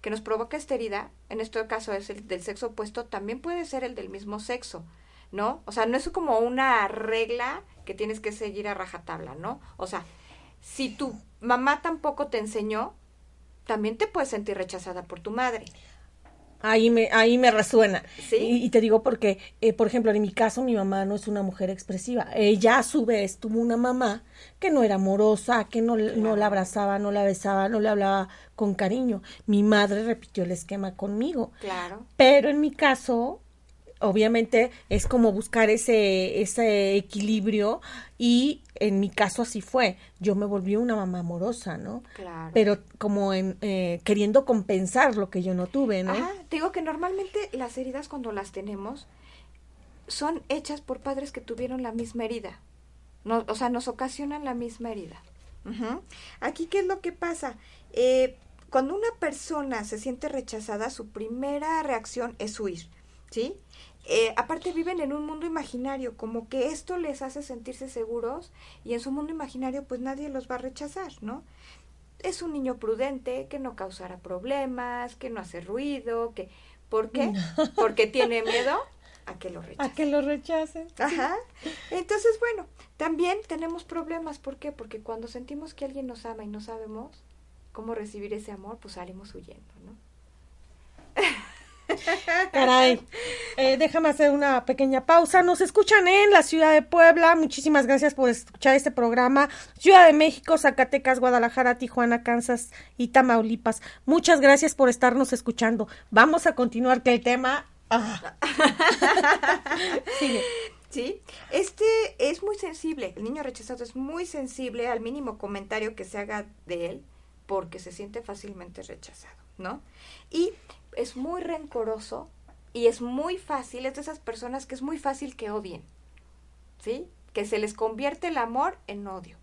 que nos provoca esta herida, en este caso es el del sexo opuesto, también puede ser el del mismo sexo, ¿no? O sea, no es como una regla que tienes que seguir a rajatabla, ¿no? O sea, si tu mamá tampoco te enseñó, también te puedes sentir rechazada por tu madre. Ahí me, ahí me resuena. ¿Sí? Y, te digo porque, eh, por ejemplo, en mi caso, mi mamá no es una mujer expresiva. Ella, a su vez, tuvo una mamá que no era amorosa, que no, no la abrazaba, no la besaba, no le hablaba con cariño. Mi madre repitió el esquema conmigo. Claro. Pero en mi caso, obviamente es como buscar ese, ese equilibrio y en mi caso así fue. Yo me volví una mamá amorosa, ¿no? Claro. Pero como en, eh, queriendo compensar lo que yo no tuve, ¿no? Ajá, te digo que normalmente las heridas cuando las tenemos son hechas por padres que tuvieron la misma herida. No, o sea, nos ocasionan la misma herida. Aquí, ¿qué es lo que pasa? Eh, cuando una persona se siente rechazada, su primera reacción es huir, ¿sí? Eh, aparte viven en un mundo imaginario, como que esto les hace sentirse seguros y en su mundo imaginario pues nadie los va a rechazar, ¿no? Es un niño prudente, que no causará problemas, que no hace ruido, que... ¿Por qué? Porque tiene miedo a que lo rechacen. A que lo rechacen. Ajá. Entonces, bueno, también tenemos problemas. ¿Por qué? Porque cuando sentimos que alguien nos ama y no sabemos cómo recibir ese amor, pues salimos huyendo, ¿no? Caray. Eh, déjame hacer una pequeña pausa. Nos escuchan en la ciudad de Puebla. Muchísimas gracias por escuchar este programa. Ciudad de México, Zacatecas, Guadalajara, Tijuana, Kansas y Tamaulipas. Muchas gracias por estarnos escuchando. Vamos a continuar que el tema. Ah. Sigue. Sí, este es muy sensible. El niño rechazado es muy sensible al mínimo comentario que se haga de él porque se siente fácilmente rechazado, ¿no? Y es muy rencoroso y es muy fácil, es de esas personas que es muy fácil que odien, ¿sí? Que se les convierte el amor en odio,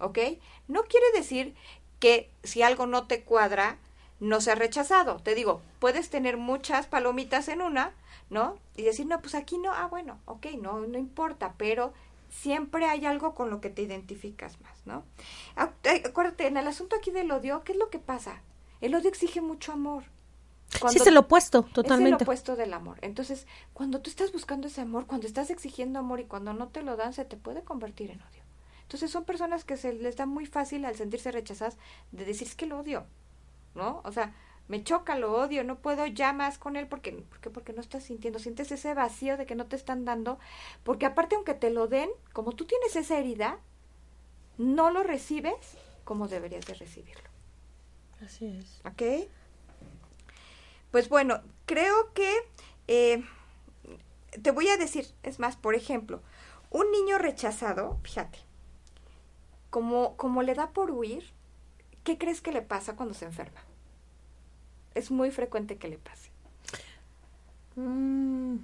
¿ok? No quiere decir que si algo no te cuadra, no sea rechazado. Te digo, puedes tener muchas palomitas en una, ¿no? Y decir, no, pues aquí no, ah, bueno, ok, no, no importa, pero siempre hay algo con lo que te identificas más, ¿no? Acuérdate, en el asunto aquí del odio, ¿qué es lo que pasa? El odio exige mucho amor. Sí, es el opuesto, totalmente. Es el opuesto del amor. Entonces, cuando tú estás buscando ese amor, cuando estás exigiendo amor y cuando no te lo dan, se te puede convertir en odio. Entonces, son personas que se les da muy fácil al sentirse rechazadas de decir es que lo odio, ¿no? O sea, me choca, lo odio, no puedo ya más con él porque, porque, porque no estás sintiendo, sientes ese vacío de que no te están dando, porque aparte aunque te lo den, como tú tienes esa herida, no lo recibes como deberías de recibirlo. Así es. ¿Ok? Pues bueno, creo que eh, te voy a decir, es más, por ejemplo, un niño rechazado, fíjate, como, como le da por huir, ¿qué crees que le pasa cuando se enferma? Es muy frecuente que le pase. Mm,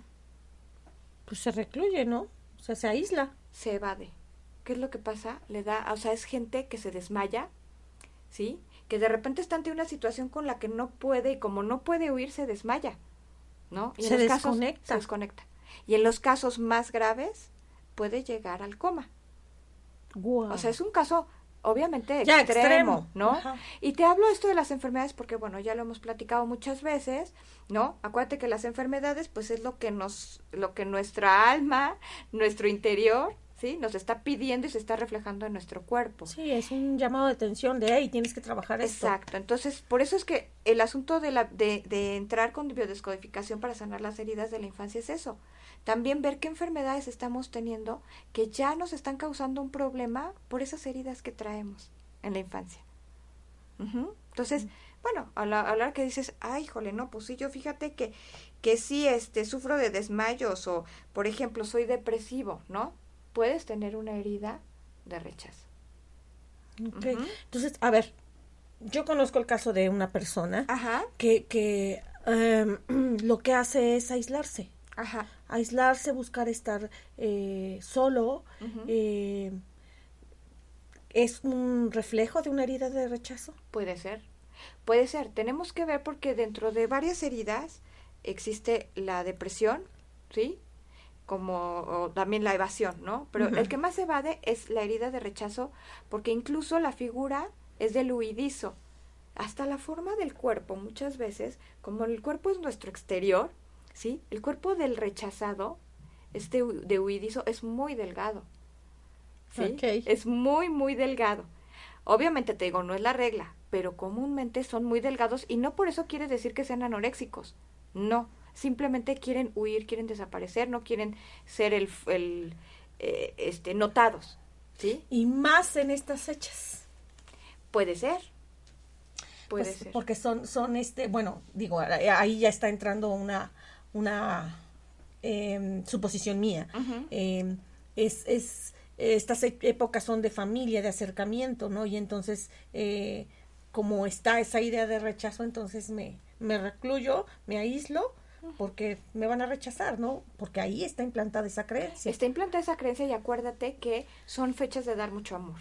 pues se recluye, ¿no? O sea, se aísla. Se evade. ¿Qué es lo que pasa? Le da, o sea, es gente que se desmaya, ¿sí? Que de repente está ante una situación con la que no puede y como no puede huir se desmaya, ¿no? Y se desconecta. se desconecta. Y en los casos más graves puede llegar al coma. O sea, es un caso obviamente extremo, ¿no? Y te hablo esto de las enfermedades porque, bueno, ya lo hemos platicado muchas veces, ¿no? Acuérdate que las enfermedades, pues es lo que nos, lo que nuestra alma, nuestro interior, ¿sí? Nos está pidiendo y se está reflejando en nuestro cuerpo. Sí, es un llamado de atención de, hey, tienes que trabajar esto. Exacto, entonces por eso es que el asunto de, la, de, de entrar con biodescodificación para sanar las heridas de la infancia es eso. También ver qué enfermedades estamos teniendo que ya nos están causando un problema por esas heridas que traemos en la infancia. Entonces, bueno, a la, hablar que dices, ay, jole, no, pues sí, yo fíjate que, que sí, este, sufro de desmayos o, por ejemplo, soy depresivo, ¿no? Puedes tener una herida de rechazo. Entonces, a ver, yo conozco el caso de una persona que, que em, lo que hace es aislarse. Ajá. Aislarse, buscar estar eh, solo, eh, ¿es un reflejo de una herida de rechazo? Puede ser. Puede ser. Tenemos que ver porque dentro de varias heridas existe la depresión, ¿sí? Como o también la evasión, ¿no? Pero el que más evade es la herida de rechazo porque incluso la figura es del huidizo. Hasta la forma del cuerpo, muchas veces, como el cuerpo es nuestro exterior, ¿sí? El cuerpo del rechazado, este de huidizo, es muy delgado. ¿sí? Es muy, muy delgado. Obviamente te digo, no es la regla, pero comúnmente son muy delgados y no por eso quiere decir que sean anoréxicos. No, simplemente quieren huir, quieren desaparecer, no quieren ser el, el eh, este, notados. ¿Sí? Y más en estas fechas. Puede ser. Puede Pues, ser. Porque son, son este, bueno, digo, ahí ya está entrando una, una em, suposición mía. Em, es, es, estas e- épocas son de familia, de acercamiento, ¿no? Y entonces, eh, como está esa idea de rechazo, entonces me, me recluyo, me aíslo, porque me van a rechazar, ¿no? Porque ahí está implantada esa creencia. Está implantada esa creencia y acuérdate que son fechas de dar mucho amor.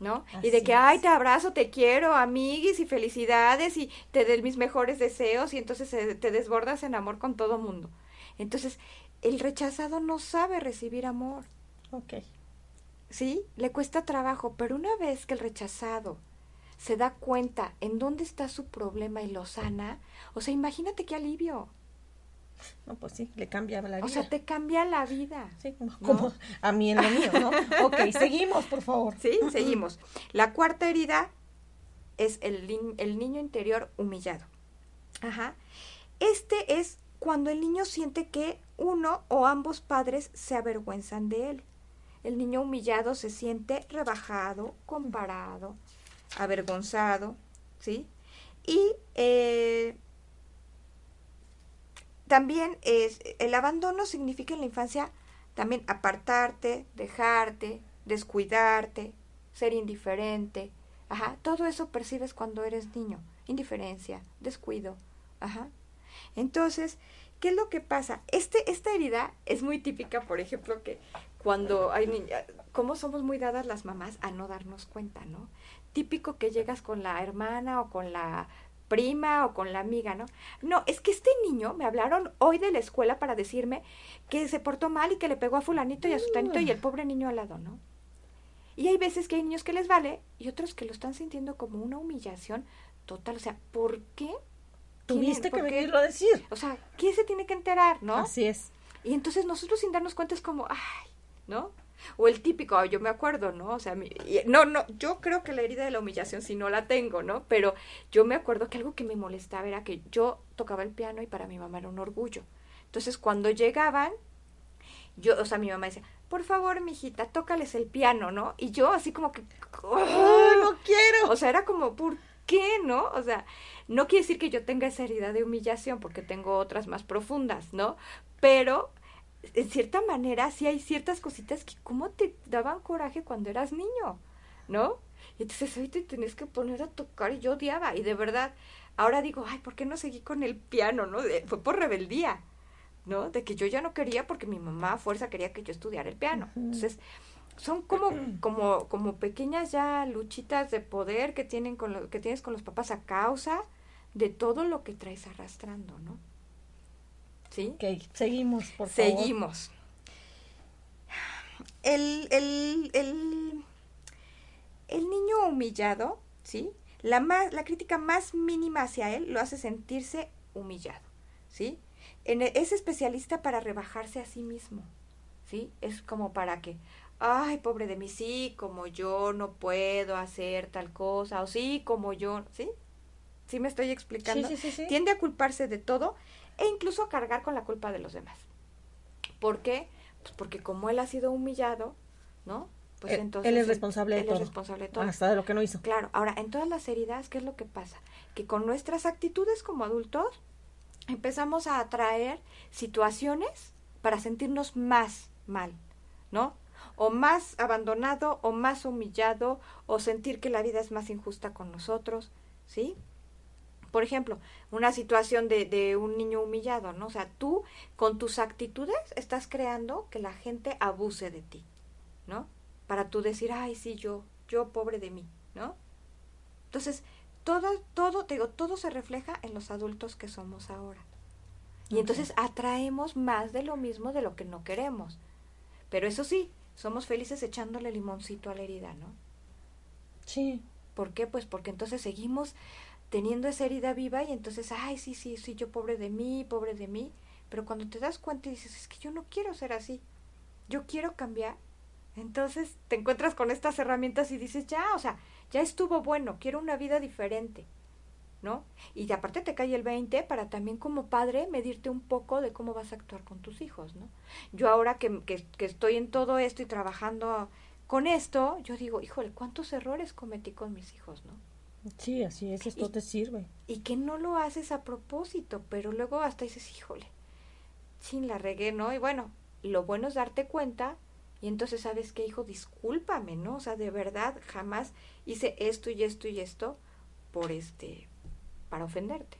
¿No? y de que, es. ay, te abrazo, te quiero, amiguis y felicidades y te doy mis mejores deseos y entonces te desbordas en amor con todo mundo. Entonces, el rechazado no sabe recibir amor, Ok. ¿sí? Le cuesta trabajo, pero una vez que el rechazado se da cuenta en dónde está su problema y lo sana, o sea, imagínate qué alivio. No, pues sí, le cambia la vida. O sea, te cambia la vida. Sí, como, como a mí en lo mío, ¿no? Ok, seguimos, por favor. ¿Sí? Seguimos. La cuarta herida es el, el niño interior humillado. Ajá. Este es cuando el niño siente que uno o ambos padres se avergüenzan de él. El niño humillado se siente rebajado, comparado, avergonzado, ¿sí? Y eh, también es el abandono significa en la infancia también apartarte, dejarte, descuidarte, ser indiferente. Ajá, todo eso percibes cuando eres niño, indiferencia, descuido. Ajá. Entonces, ¿qué es lo que pasa? Este esta herida es muy típica, por ejemplo, que cuando hay niña, cómo somos muy dadas las mamás a no darnos cuenta, ¿no? Típico que llegas con la hermana o con la prima o con la amiga, ¿no? No, es que este niño me hablaron hoy de la escuela para decirme que se portó mal y que le pegó a fulanito y a sutanito y el pobre niño al lado, ¿no? Y hay veces que hay niños que les vale y otros que lo están sintiendo como una humillación total. O sea, ¿por qué? Tuviste tienen- que venirlo a decir. O sea, ¿quién se tiene que enterar, no? Así es. Y entonces nosotros sin darnos cuenta es como, ay, ¿no? O el típico, "Ay, yo me acuerdo, ¿no? O sea, mi- no, no, yo creo que la herida de la humillación sí no la tengo, ¿no? Pero yo me acuerdo que algo que me molestaba era que yo tocaba el piano y para mi mamá era un orgullo. Entonces, cuando llegaban, yo, o sea, mi mamá decía, por favor, mijita, tócales el piano, ¿no? Y yo así como que, ¡Ay, no quiero! o sea, era como, ¿por qué, no? O sea, no quiere decir que yo tenga esa herida de humillación, porque tengo otras más profundas, ¿no? Pero, en cierta manera, sí hay ciertas cositas que como te daban coraje cuando eras niño, ¿no? Y entonces hoy te tenés que poner a tocar y yo odiaba, y de verdad, ahora digo, ay, ¿por qué no seguí con el piano, no? De- fue por rebeldía, ¿no? De que yo ya no quería porque mi mamá a fuerza quería que yo estudiara el piano. Entonces, son como, como, como pequeñas ya luchitas de poder que tienen con lo, que tienes con los papás a causa de todo lo que traes arrastrando, ¿no? ¿Sí? Ok, seguimos, por favor. Seguimos. El, el, el, el niño humillado, ¿sí? La, más, la crítica más mínima hacia él lo hace sentirse humillado, ¿sí? En e- es especialista para rebajarse a sí mismo, ¿sí? Es como para que, ay, pobre de mí, sí, como yo no puedo hacer tal cosa, o sí, como yo, ¿sí? ¿Sí me estoy explicando? Sí, sí, sí. Tiende a culparse de todo e incluso a cargar con la culpa de los demás. ¿Por qué? Pues porque como él ha sido humillado, ¿no? Pues Él- entonces él es responsable de él todo. es responsable de todo. Hasta de lo que no hizo. Claro, ahora, en todas las heridas, ¿qué es lo que pasa? Que con nuestras actitudes como adultos empezamos a atraer situaciones para sentirnos más mal, ¿no? O más abandonado, o más humillado, o sentir que la vida es más injusta con nosotros, ¿sí? Por ejemplo, una situación de, de un niño humillado, ¿no? O sea, tú con tus actitudes estás creando que la gente abuse de ti, ¿no? Para tú decir, ay, sí, yo, yo pobre de mí, ¿no? Entonces, todo, todo, te digo, todo se refleja en los adultos que somos ahora. Y entonces atraemos más de lo mismo de lo que no queremos. Pero eso sí, somos felices echándole limoncito a la herida, ¿no? Sí. ¿Por qué? Pues porque entonces seguimos teniendo esa herida viva y entonces, ay, sí, sí, sí, yo pobre de mí, pobre de mí. Pero cuando te das cuenta y dices, es que yo no quiero ser así, yo quiero cambiar, entonces te encuentras con estas herramientas y dices, ya, o sea, ya estuvo bueno, quiero una vida diferente. ¿no? Y aparte te cae el 20 para también como padre medirte un poco de cómo vas a actuar con tus hijos, ¿no? Yo ahora que, que, estoy en todo esto y trabajando con esto, yo digo, híjole, ¿cuántos errores cometí con mis hijos, no? Sí, así es, esto Y- te sirve. Y que no lo haces a propósito, pero luego hasta dices, híjole, sin la regué, ¿no? Y bueno, lo bueno es darte cuenta y entonces sabes que, hijo, discúlpame, ¿no? O sea, de verdad jamás hice esto y esto y esto por este, para ofenderte.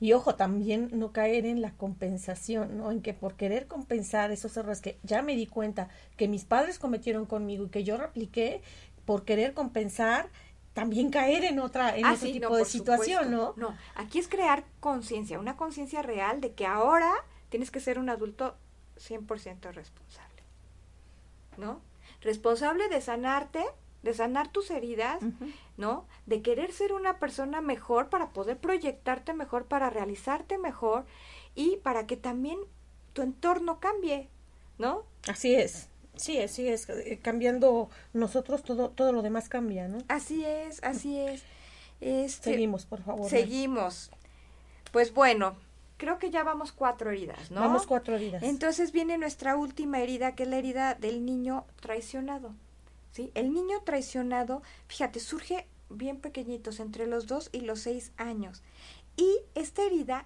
Y ojo, también no caer en la compensación, ¿no? En que por querer compensar esos errores que ya me di cuenta que mis padres cometieron conmigo y que yo repliqué, por querer compensar, también caer en otra, en Ah, otro sí, tipo no, de situación, supuesto. ¿no? No, aquí es crear conciencia, una conciencia real de que ahora tienes que ser un adulto 100% responsable. ¿No? Responsable de sanarte, de sanar tus heridas. ¿no? De querer ser una persona mejor para poder proyectarte mejor, para realizarte mejor y para que también tu entorno cambie, ¿no? Así es. Sí, así es. eh, Cambiando nosotros, todo, todo lo demás cambia, ¿no? Así es, así es. Este, Seguimos, por favor. Seguimos. Pues bueno, creo que ya vamos cuatro heridas, ¿no? Vamos cuatro heridas. Entonces viene nuestra última herida, que es la herida del niño traicionado. ¿Sí? El niño traicionado, fíjate, surge bien pequeñitos, entre los dos y los seis años. Y esta herida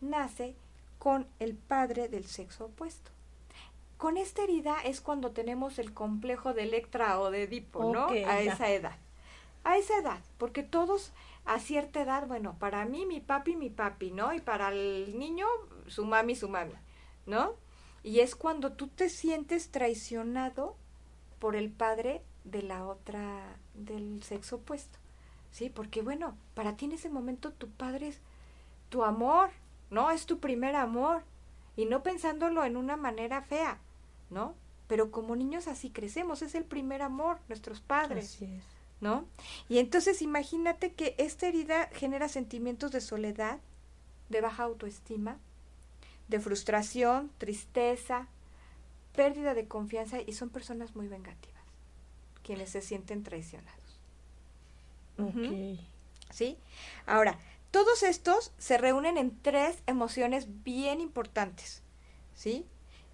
nace con el padre del sexo opuesto. Con esta herida es cuando tenemos el complejo de Electra o de Edipo, ¿no? A esa edad. A esa edad, porque todos a cierta edad, bueno, para mí mi papi, mi papi, ¿no? Y para el niño, su mami, su mami, ¿no? Y es cuando tú te sientes traicionado por el padre de la otra, del sexo opuesto, ¿sí? Porque bueno, para ti en ese momento tu padre es tu amor, ¿no? Es tu primer amor. Y no pensándolo en una manera fea, ¿no? Pero como niños así crecemos, es el primer amor, nuestros padres. Así es. ¿no? Y entonces imagínate que esta herida genera sentimientos de soledad, de baja autoestima, de frustración, tristeza, pérdida de confianza y son personas muy vengativas, quienes se sienten traicionados. ¿Sí? Ahora, todos estos se reúnen en tres emociones bien importantes, ¿sí?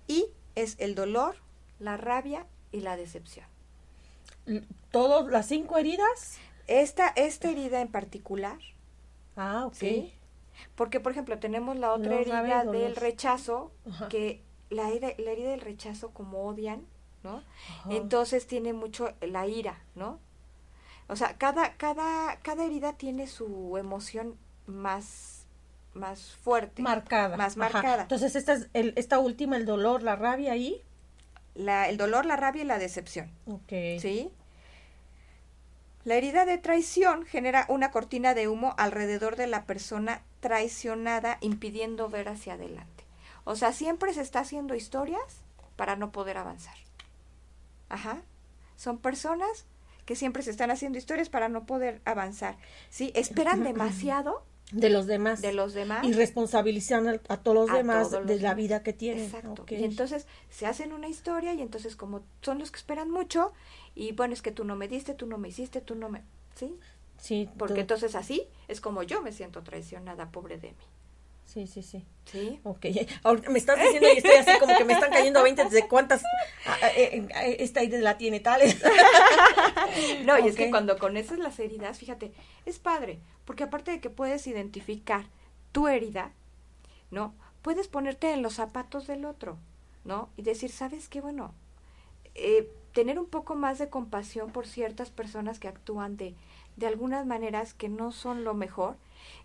Y es el dolor, la rabia y la decepción. ¿Todos las cinco heridas? Esta, esta herida en particular Ah, ok. ¿Sí? Porque, por ejemplo, tenemos la otra herida del los- rechazo, Ajá. que la herida, la herida del rechazo como odian, ¿no? Ajá. Entonces tiene mucho la ira, ¿no? O sea, cada, cada, cada herida tiene su emoción más, más fuerte. marcada. Más Ajá. marcada. Entonces, esta, es el, esta última, el dolor, la rabia ahí. La, el dolor, la rabia y la decepción. Ok. ¿Sí? La herida de traición genera una cortina de humo alrededor de la persona traicionada, impidiendo ver hacia adelante. O sea, siempre se está haciendo historias para no poder avanzar. Ajá. Son personas que siempre se están haciendo historias para no poder avanzar. ¿Sí? Esperan demasiado De los demás. de los demás. Y responsabilizan a, a todos los a demás todos de la vida que tienen. Exacto. Y entonces se hacen una historia y entonces como son los que esperan mucho y bueno, es que tú no me diste, tú no me hiciste, tú no me... ¿Sí? Sí, Porque entonces así es como yo me siento traicionada, pobre de mí. Sí, sí, sí. ¿Sí? Ok, ahora me estás diciendo y estoy así como que me están cayendo 20 de cuántas ah, ah, eh, eh, esta idea la tiene tales. No, y es que cuando conoces las heridas, fíjate, es padre, porque aparte de que puedes identificar tu herida, ¿no? Puedes ponerte en los zapatos del otro, ¿no? Y decir, ¿sabes qué? Bueno, eh, tener un poco más de compasión por ciertas personas que actúan de, de algunas maneras que no son lo mejor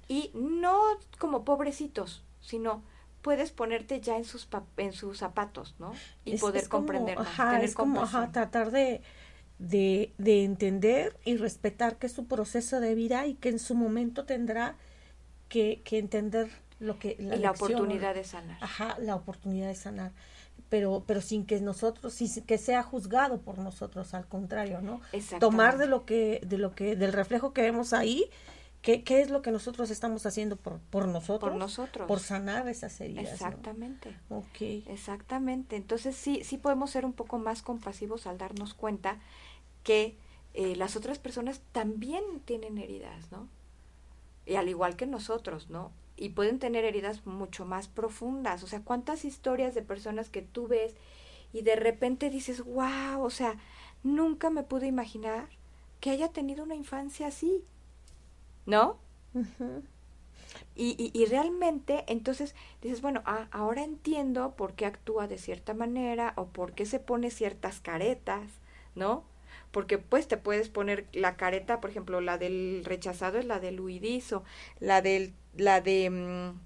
Y no como pobrecitos, sino puedes ponerte ya en sus en sus zapatos, ¿no? Y poder comprender más, ajá, es como ajá, tratar de, de, de entender y respetar que es su proceso de vida y que en su momento tendrá que, que entender lo que la, y la oportunidad de sanar. Ajá, la oportunidad de sanar. Pero, pero sin que nosotros, sin que sea juzgado por nosotros, al contrario, ¿no? Tomar de lo que, de lo que, del reflejo que vemos ahí, ¿Qué, ¿Qué, es lo que nosotros estamos haciendo por, por nosotros? Por nosotros. Por sanar esas heridas. Exactamente. Ok. Exactamente. Entonces sí, sí podemos ser un poco más compasivos al darnos cuenta que eh, las otras personas también tienen heridas, ¿no? Y al igual que nosotros, ¿no? Y pueden tener heridas mucho más profundas. O sea, ¿cuántas historias de personas que tú ves y de repente dices, wow, o sea, nunca me pude imaginar que haya tenido una infancia así? ¿No? y, y, realmente, entonces dices, bueno, ah, ahora entiendo por qué actúa de cierta manera o por qué se pone ciertas caretas, ¿no? Porque pues te puedes poner la careta, por ejemplo, la del rechazado es la del huidizo, la del, la de, mm,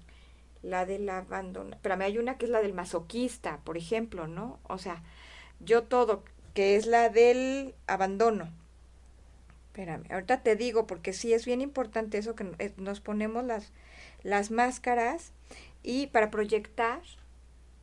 la del abandono, pero mí hay una que es la del masoquista, por ejemplo, ¿no? O sea, yo todo, que es la del abandono, Espérame, ahorita te digo porque sí es bien importante eso que eh, nos ponemos las, las máscaras y para proyectar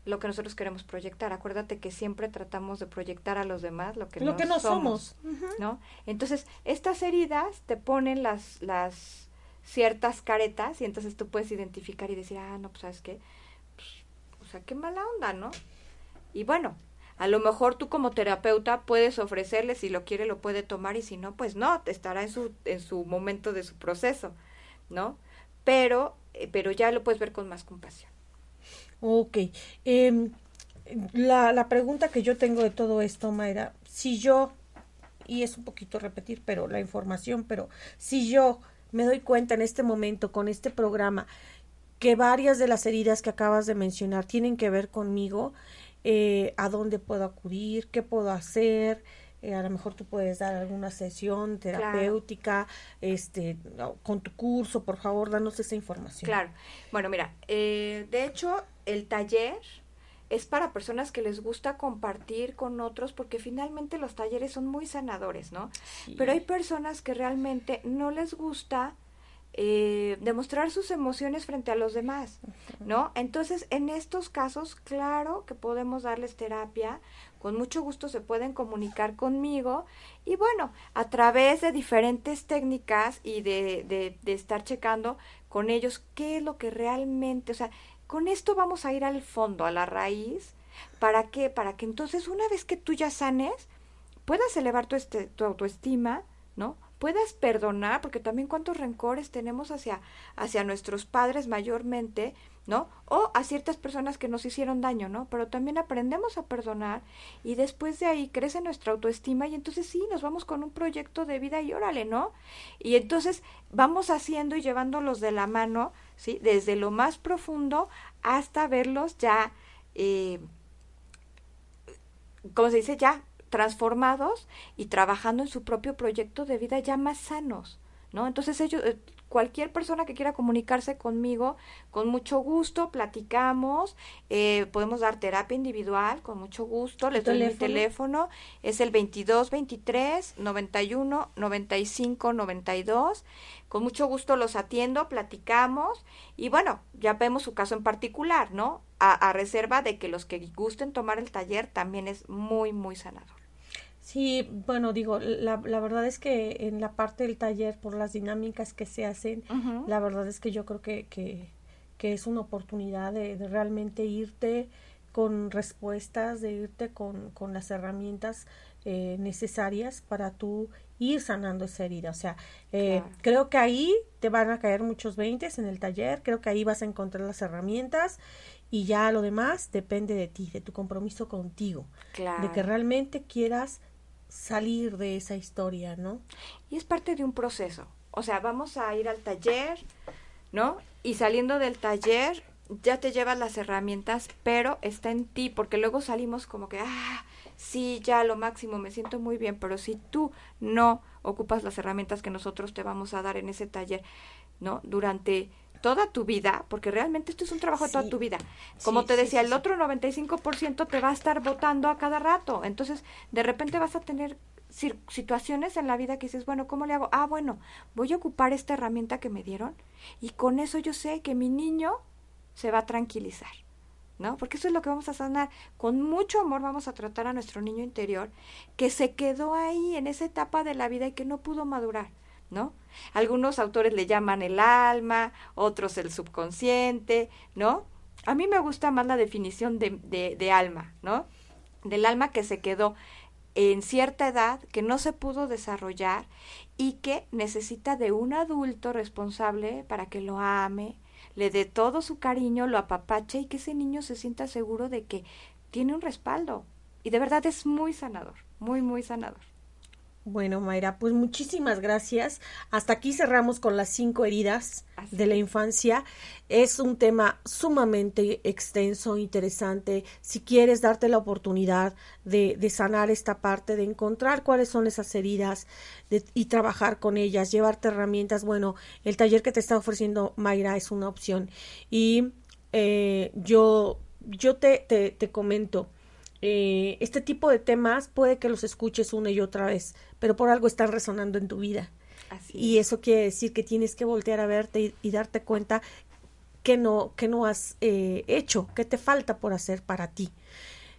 lo que nosotros queremos proyectar. Acuérdate que siempre tratamos de proyectar a los demás lo que, lo que no somos, ¿no? Entonces, estas heridas te ponen las, las ciertas caretas y entonces tú puedes identificar y decir, ah, no, pues sabes qué, pues, o sea, qué mala onda, ¿no? Y bueno, a lo mejor tú como terapeuta puedes ofrecerle, si lo quiere lo puede tomar y si no, pues no, estará en su, en su momento de su proceso, ¿no? Pero, eh, pero ya lo puedes ver con más compasión. Ok. Em, la, la pregunta que yo tengo de todo esto, Mayra, si yo, y es un poquito repetir, pero la información, pero si yo me doy cuenta en este momento con este programa que varias de las heridas que acabas de mencionar tienen que ver conmigo, eh, a dónde puedo acudir, qué puedo hacer. Eh, a lo mejor tú puedes dar alguna sesión terapéutica, este, con tu curso, por favor, danos esa información. Claro. Bueno, mira, eh, de hecho, el taller es para personas que les gusta compartir con otros porque finalmente los talleres son muy sanadores, ¿no? Pero hay personas que realmente no les gusta eh, demostrar sus emociones frente a los demás, ¿no? Entonces, en estos casos, claro que podemos darles terapia, con mucho gusto se pueden comunicar conmigo y bueno, a través de diferentes técnicas y de, de, de estar checando con ellos qué es lo que realmente, o sea, con esto vamos a ir al fondo, a la raíz, ¿para qué? Para que entonces una vez que tú ya sanes, puedas elevar tu, este, tu autoestima. Puedas perdonar, porque también cuántos rencores tenemos hacia, hacia nuestros padres mayormente, ¿no? O a ciertas personas que nos hicieron daño, ¿no? Pero también aprendemos a perdonar y después de ahí crece nuestra autoestima y entonces sí, nos vamos con un proyecto de vida y órale, ¿no? Y entonces vamos haciendo y llevándolos de la mano, ¿sí? Desde lo más profundo hasta verlos ya, eh, ¿cómo se dice? Ya transformados y trabajando en su propio proyecto de vida ya más sanos, ¿no? Entonces ellos, eh, cualquier persona que quiera comunicarse conmigo, con mucho gusto, platicamos, eh, podemos dar terapia individual, con mucho gusto, les doy mi teléfono, es el 22 23 91 95 92, con mucho gusto los atiendo, platicamos y bueno, ya vemos su caso en particular, ¿no? A, a reserva de que los que gusten tomar el taller también es muy, muy sanador. Sí, bueno, digo, la, la verdad es que en la parte del taller, por las dinámicas que se hacen, la verdad es que yo creo que, que, que es una oportunidad de, realmente irte con respuestas, de irte con, con las herramientas eh, necesarias para tú ir sanando esa herida. O sea, eh, creo que ahí te van a caer muchos veintes en el taller, creo que ahí vas a encontrar las herramientas y ya lo demás depende de ti, de tu compromiso contigo, de que realmente quieras salir de esa historia, ¿no? Y es parte de un proceso. O sea, vamos a ir al taller, ¿no? Y saliendo del taller ya te llevas las herramientas, pero está en ti, porque luego salimos como que, ah, sí, ya lo máximo, me siento muy bien, pero si tú no ocupas las herramientas que nosotros te vamos a dar en ese taller, ¿no? Durante toda tu vida, porque realmente esto es un trabajo de toda tu vida. Como Sí, te decía, sí, el otro 95% te va a estar votando a cada rato. Entonces, de repente vas a tener situaciones en la vida que dices, bueno, ¿cómo le hago? Ah, bueno, voy a ocupar esta herramienta que me dieron y con eso yo sé que mi niño se va a tranquilizar. ¿No? Porque eso es lo que vamos a sanar. Con mucho amor vamos a tratar a nuestro niño interior que se quedó ahí en esa etapa de la vida y que no pudo madurar. ¿No? Algunos autores le llaman el alma, otros el subconsciente, ¿no? A mí me gusta más la definición de, de, de alma, ¿no? Del alma que se quedó en cierta edad, que no se pudo desarrollar y que necesita de un adulto responsable para que lo ame, le dé todo su cariño, lo apapache y que ese niño se sienta seguro de que tiene un respaldo. Y de verdad es muy sanador, muy, muy sanador. Bueno, Mayra, pues muchísimas gracias. Hasta aquí cerramos con las cinco heridas Así de la infancia. Es un tema sumamente extenso, interesante. Si quieres darte la oportunidad de, de sanar esta parte, de encontrar cuáles son esas heridas de- y trabajar con ellas, llevarte herramientas, bueno, el taller que te está ofreciendo Mayra es una opción. Y eh, yo, yo te, te, te comento. Eh, este tipo de temas puede que los escuches una y otra vez, pero por algo están resonando en tu vida. Así Y eso quiere decir que tienes que voltear a verte y, y darte cuenta que no, que no has eh, hecho, que te falta por hacer para ti.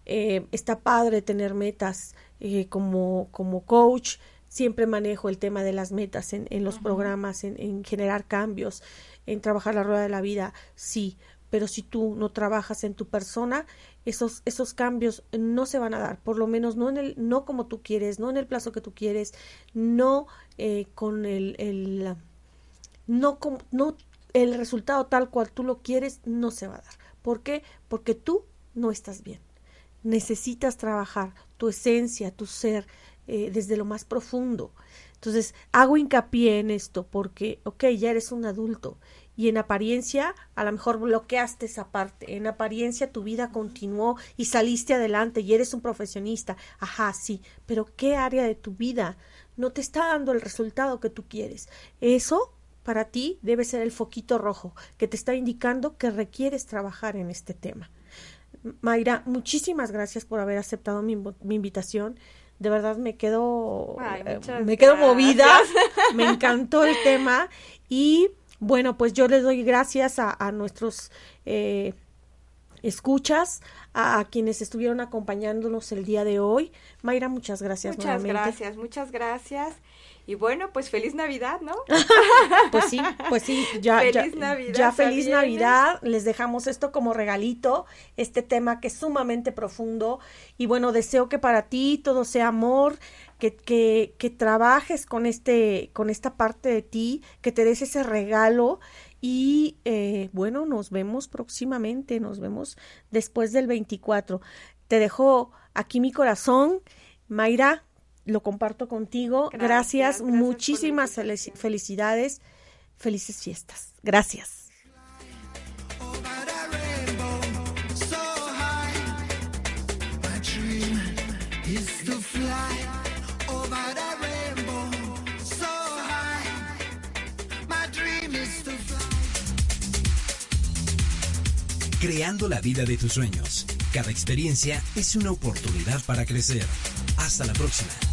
Eh, está padre tener metas eh, como, como coach. Siempre manejo el tema de las metas en, en los programas, en, en generar cambios, en trabajar la rueda de la vida, sí, pero si tú no trabajas en tu persona, esos, esos cambios no se van a dar, por lo menos no en el, no como tú quieres, no en el plazo que tú quieres, no eh, con el, el no, com- no el resultado tal cual tú lo quieres, no se va a dar. ¿Por qué? Porque tú no estás bien. Necesitas trabajar tu esencia, tu ser, eh, desde lo más profundo. Entonces, hago hincapié en esto porque, ok, ya eres un adulto y en apariencia a lo mejor bloqueaste esa parte, en apariencia tu vida continuó y saliste adelante y eres un profesionista, ajá, sí, pero ¿qué área de tu vida no te está dando el resultado que tú quieres? Eso para ti debe ser el foquito rojo que te está indicando que requieres trabajar en este tema. Mayra, muchísimas gracias por haber aceptado mi, mi invitación. De verdad me quedo, Ay, eh, me quedo gracias. movida. Me encantó el tema y bueno, pues yo les doy gracias a, a nuestros eh, escuchas, a, a quienes estuvieron acompañándonos el día de hoy. Mayra, muchas gracias Muchas nuevamente. gracias, muchas gracias. Y bueno, pues feliz Navidad, ¿no? Pues sí, pues sí, ya, ya, Feliz Navidad ya feliz también, ¿eh? Navidad. Les dejamos esto como regalito, este tema que es sumamente profundo. Y bueno, deseo que para ti todo sea amor, que, que, que trabajes con este, con esta parte de ti, que te des ese regalo. Y eh, bueno, nos vemos próximamente, nos vemos después del 24. Te dejo aquí mi corazón, Mayra, lo comparto contigo. Gracias, muchísimas felicidades, felices fiestas. Gracias. Creando la vida de tus sueños. Cada experiencia es una oportunidad para crecer. Hasta la próxima.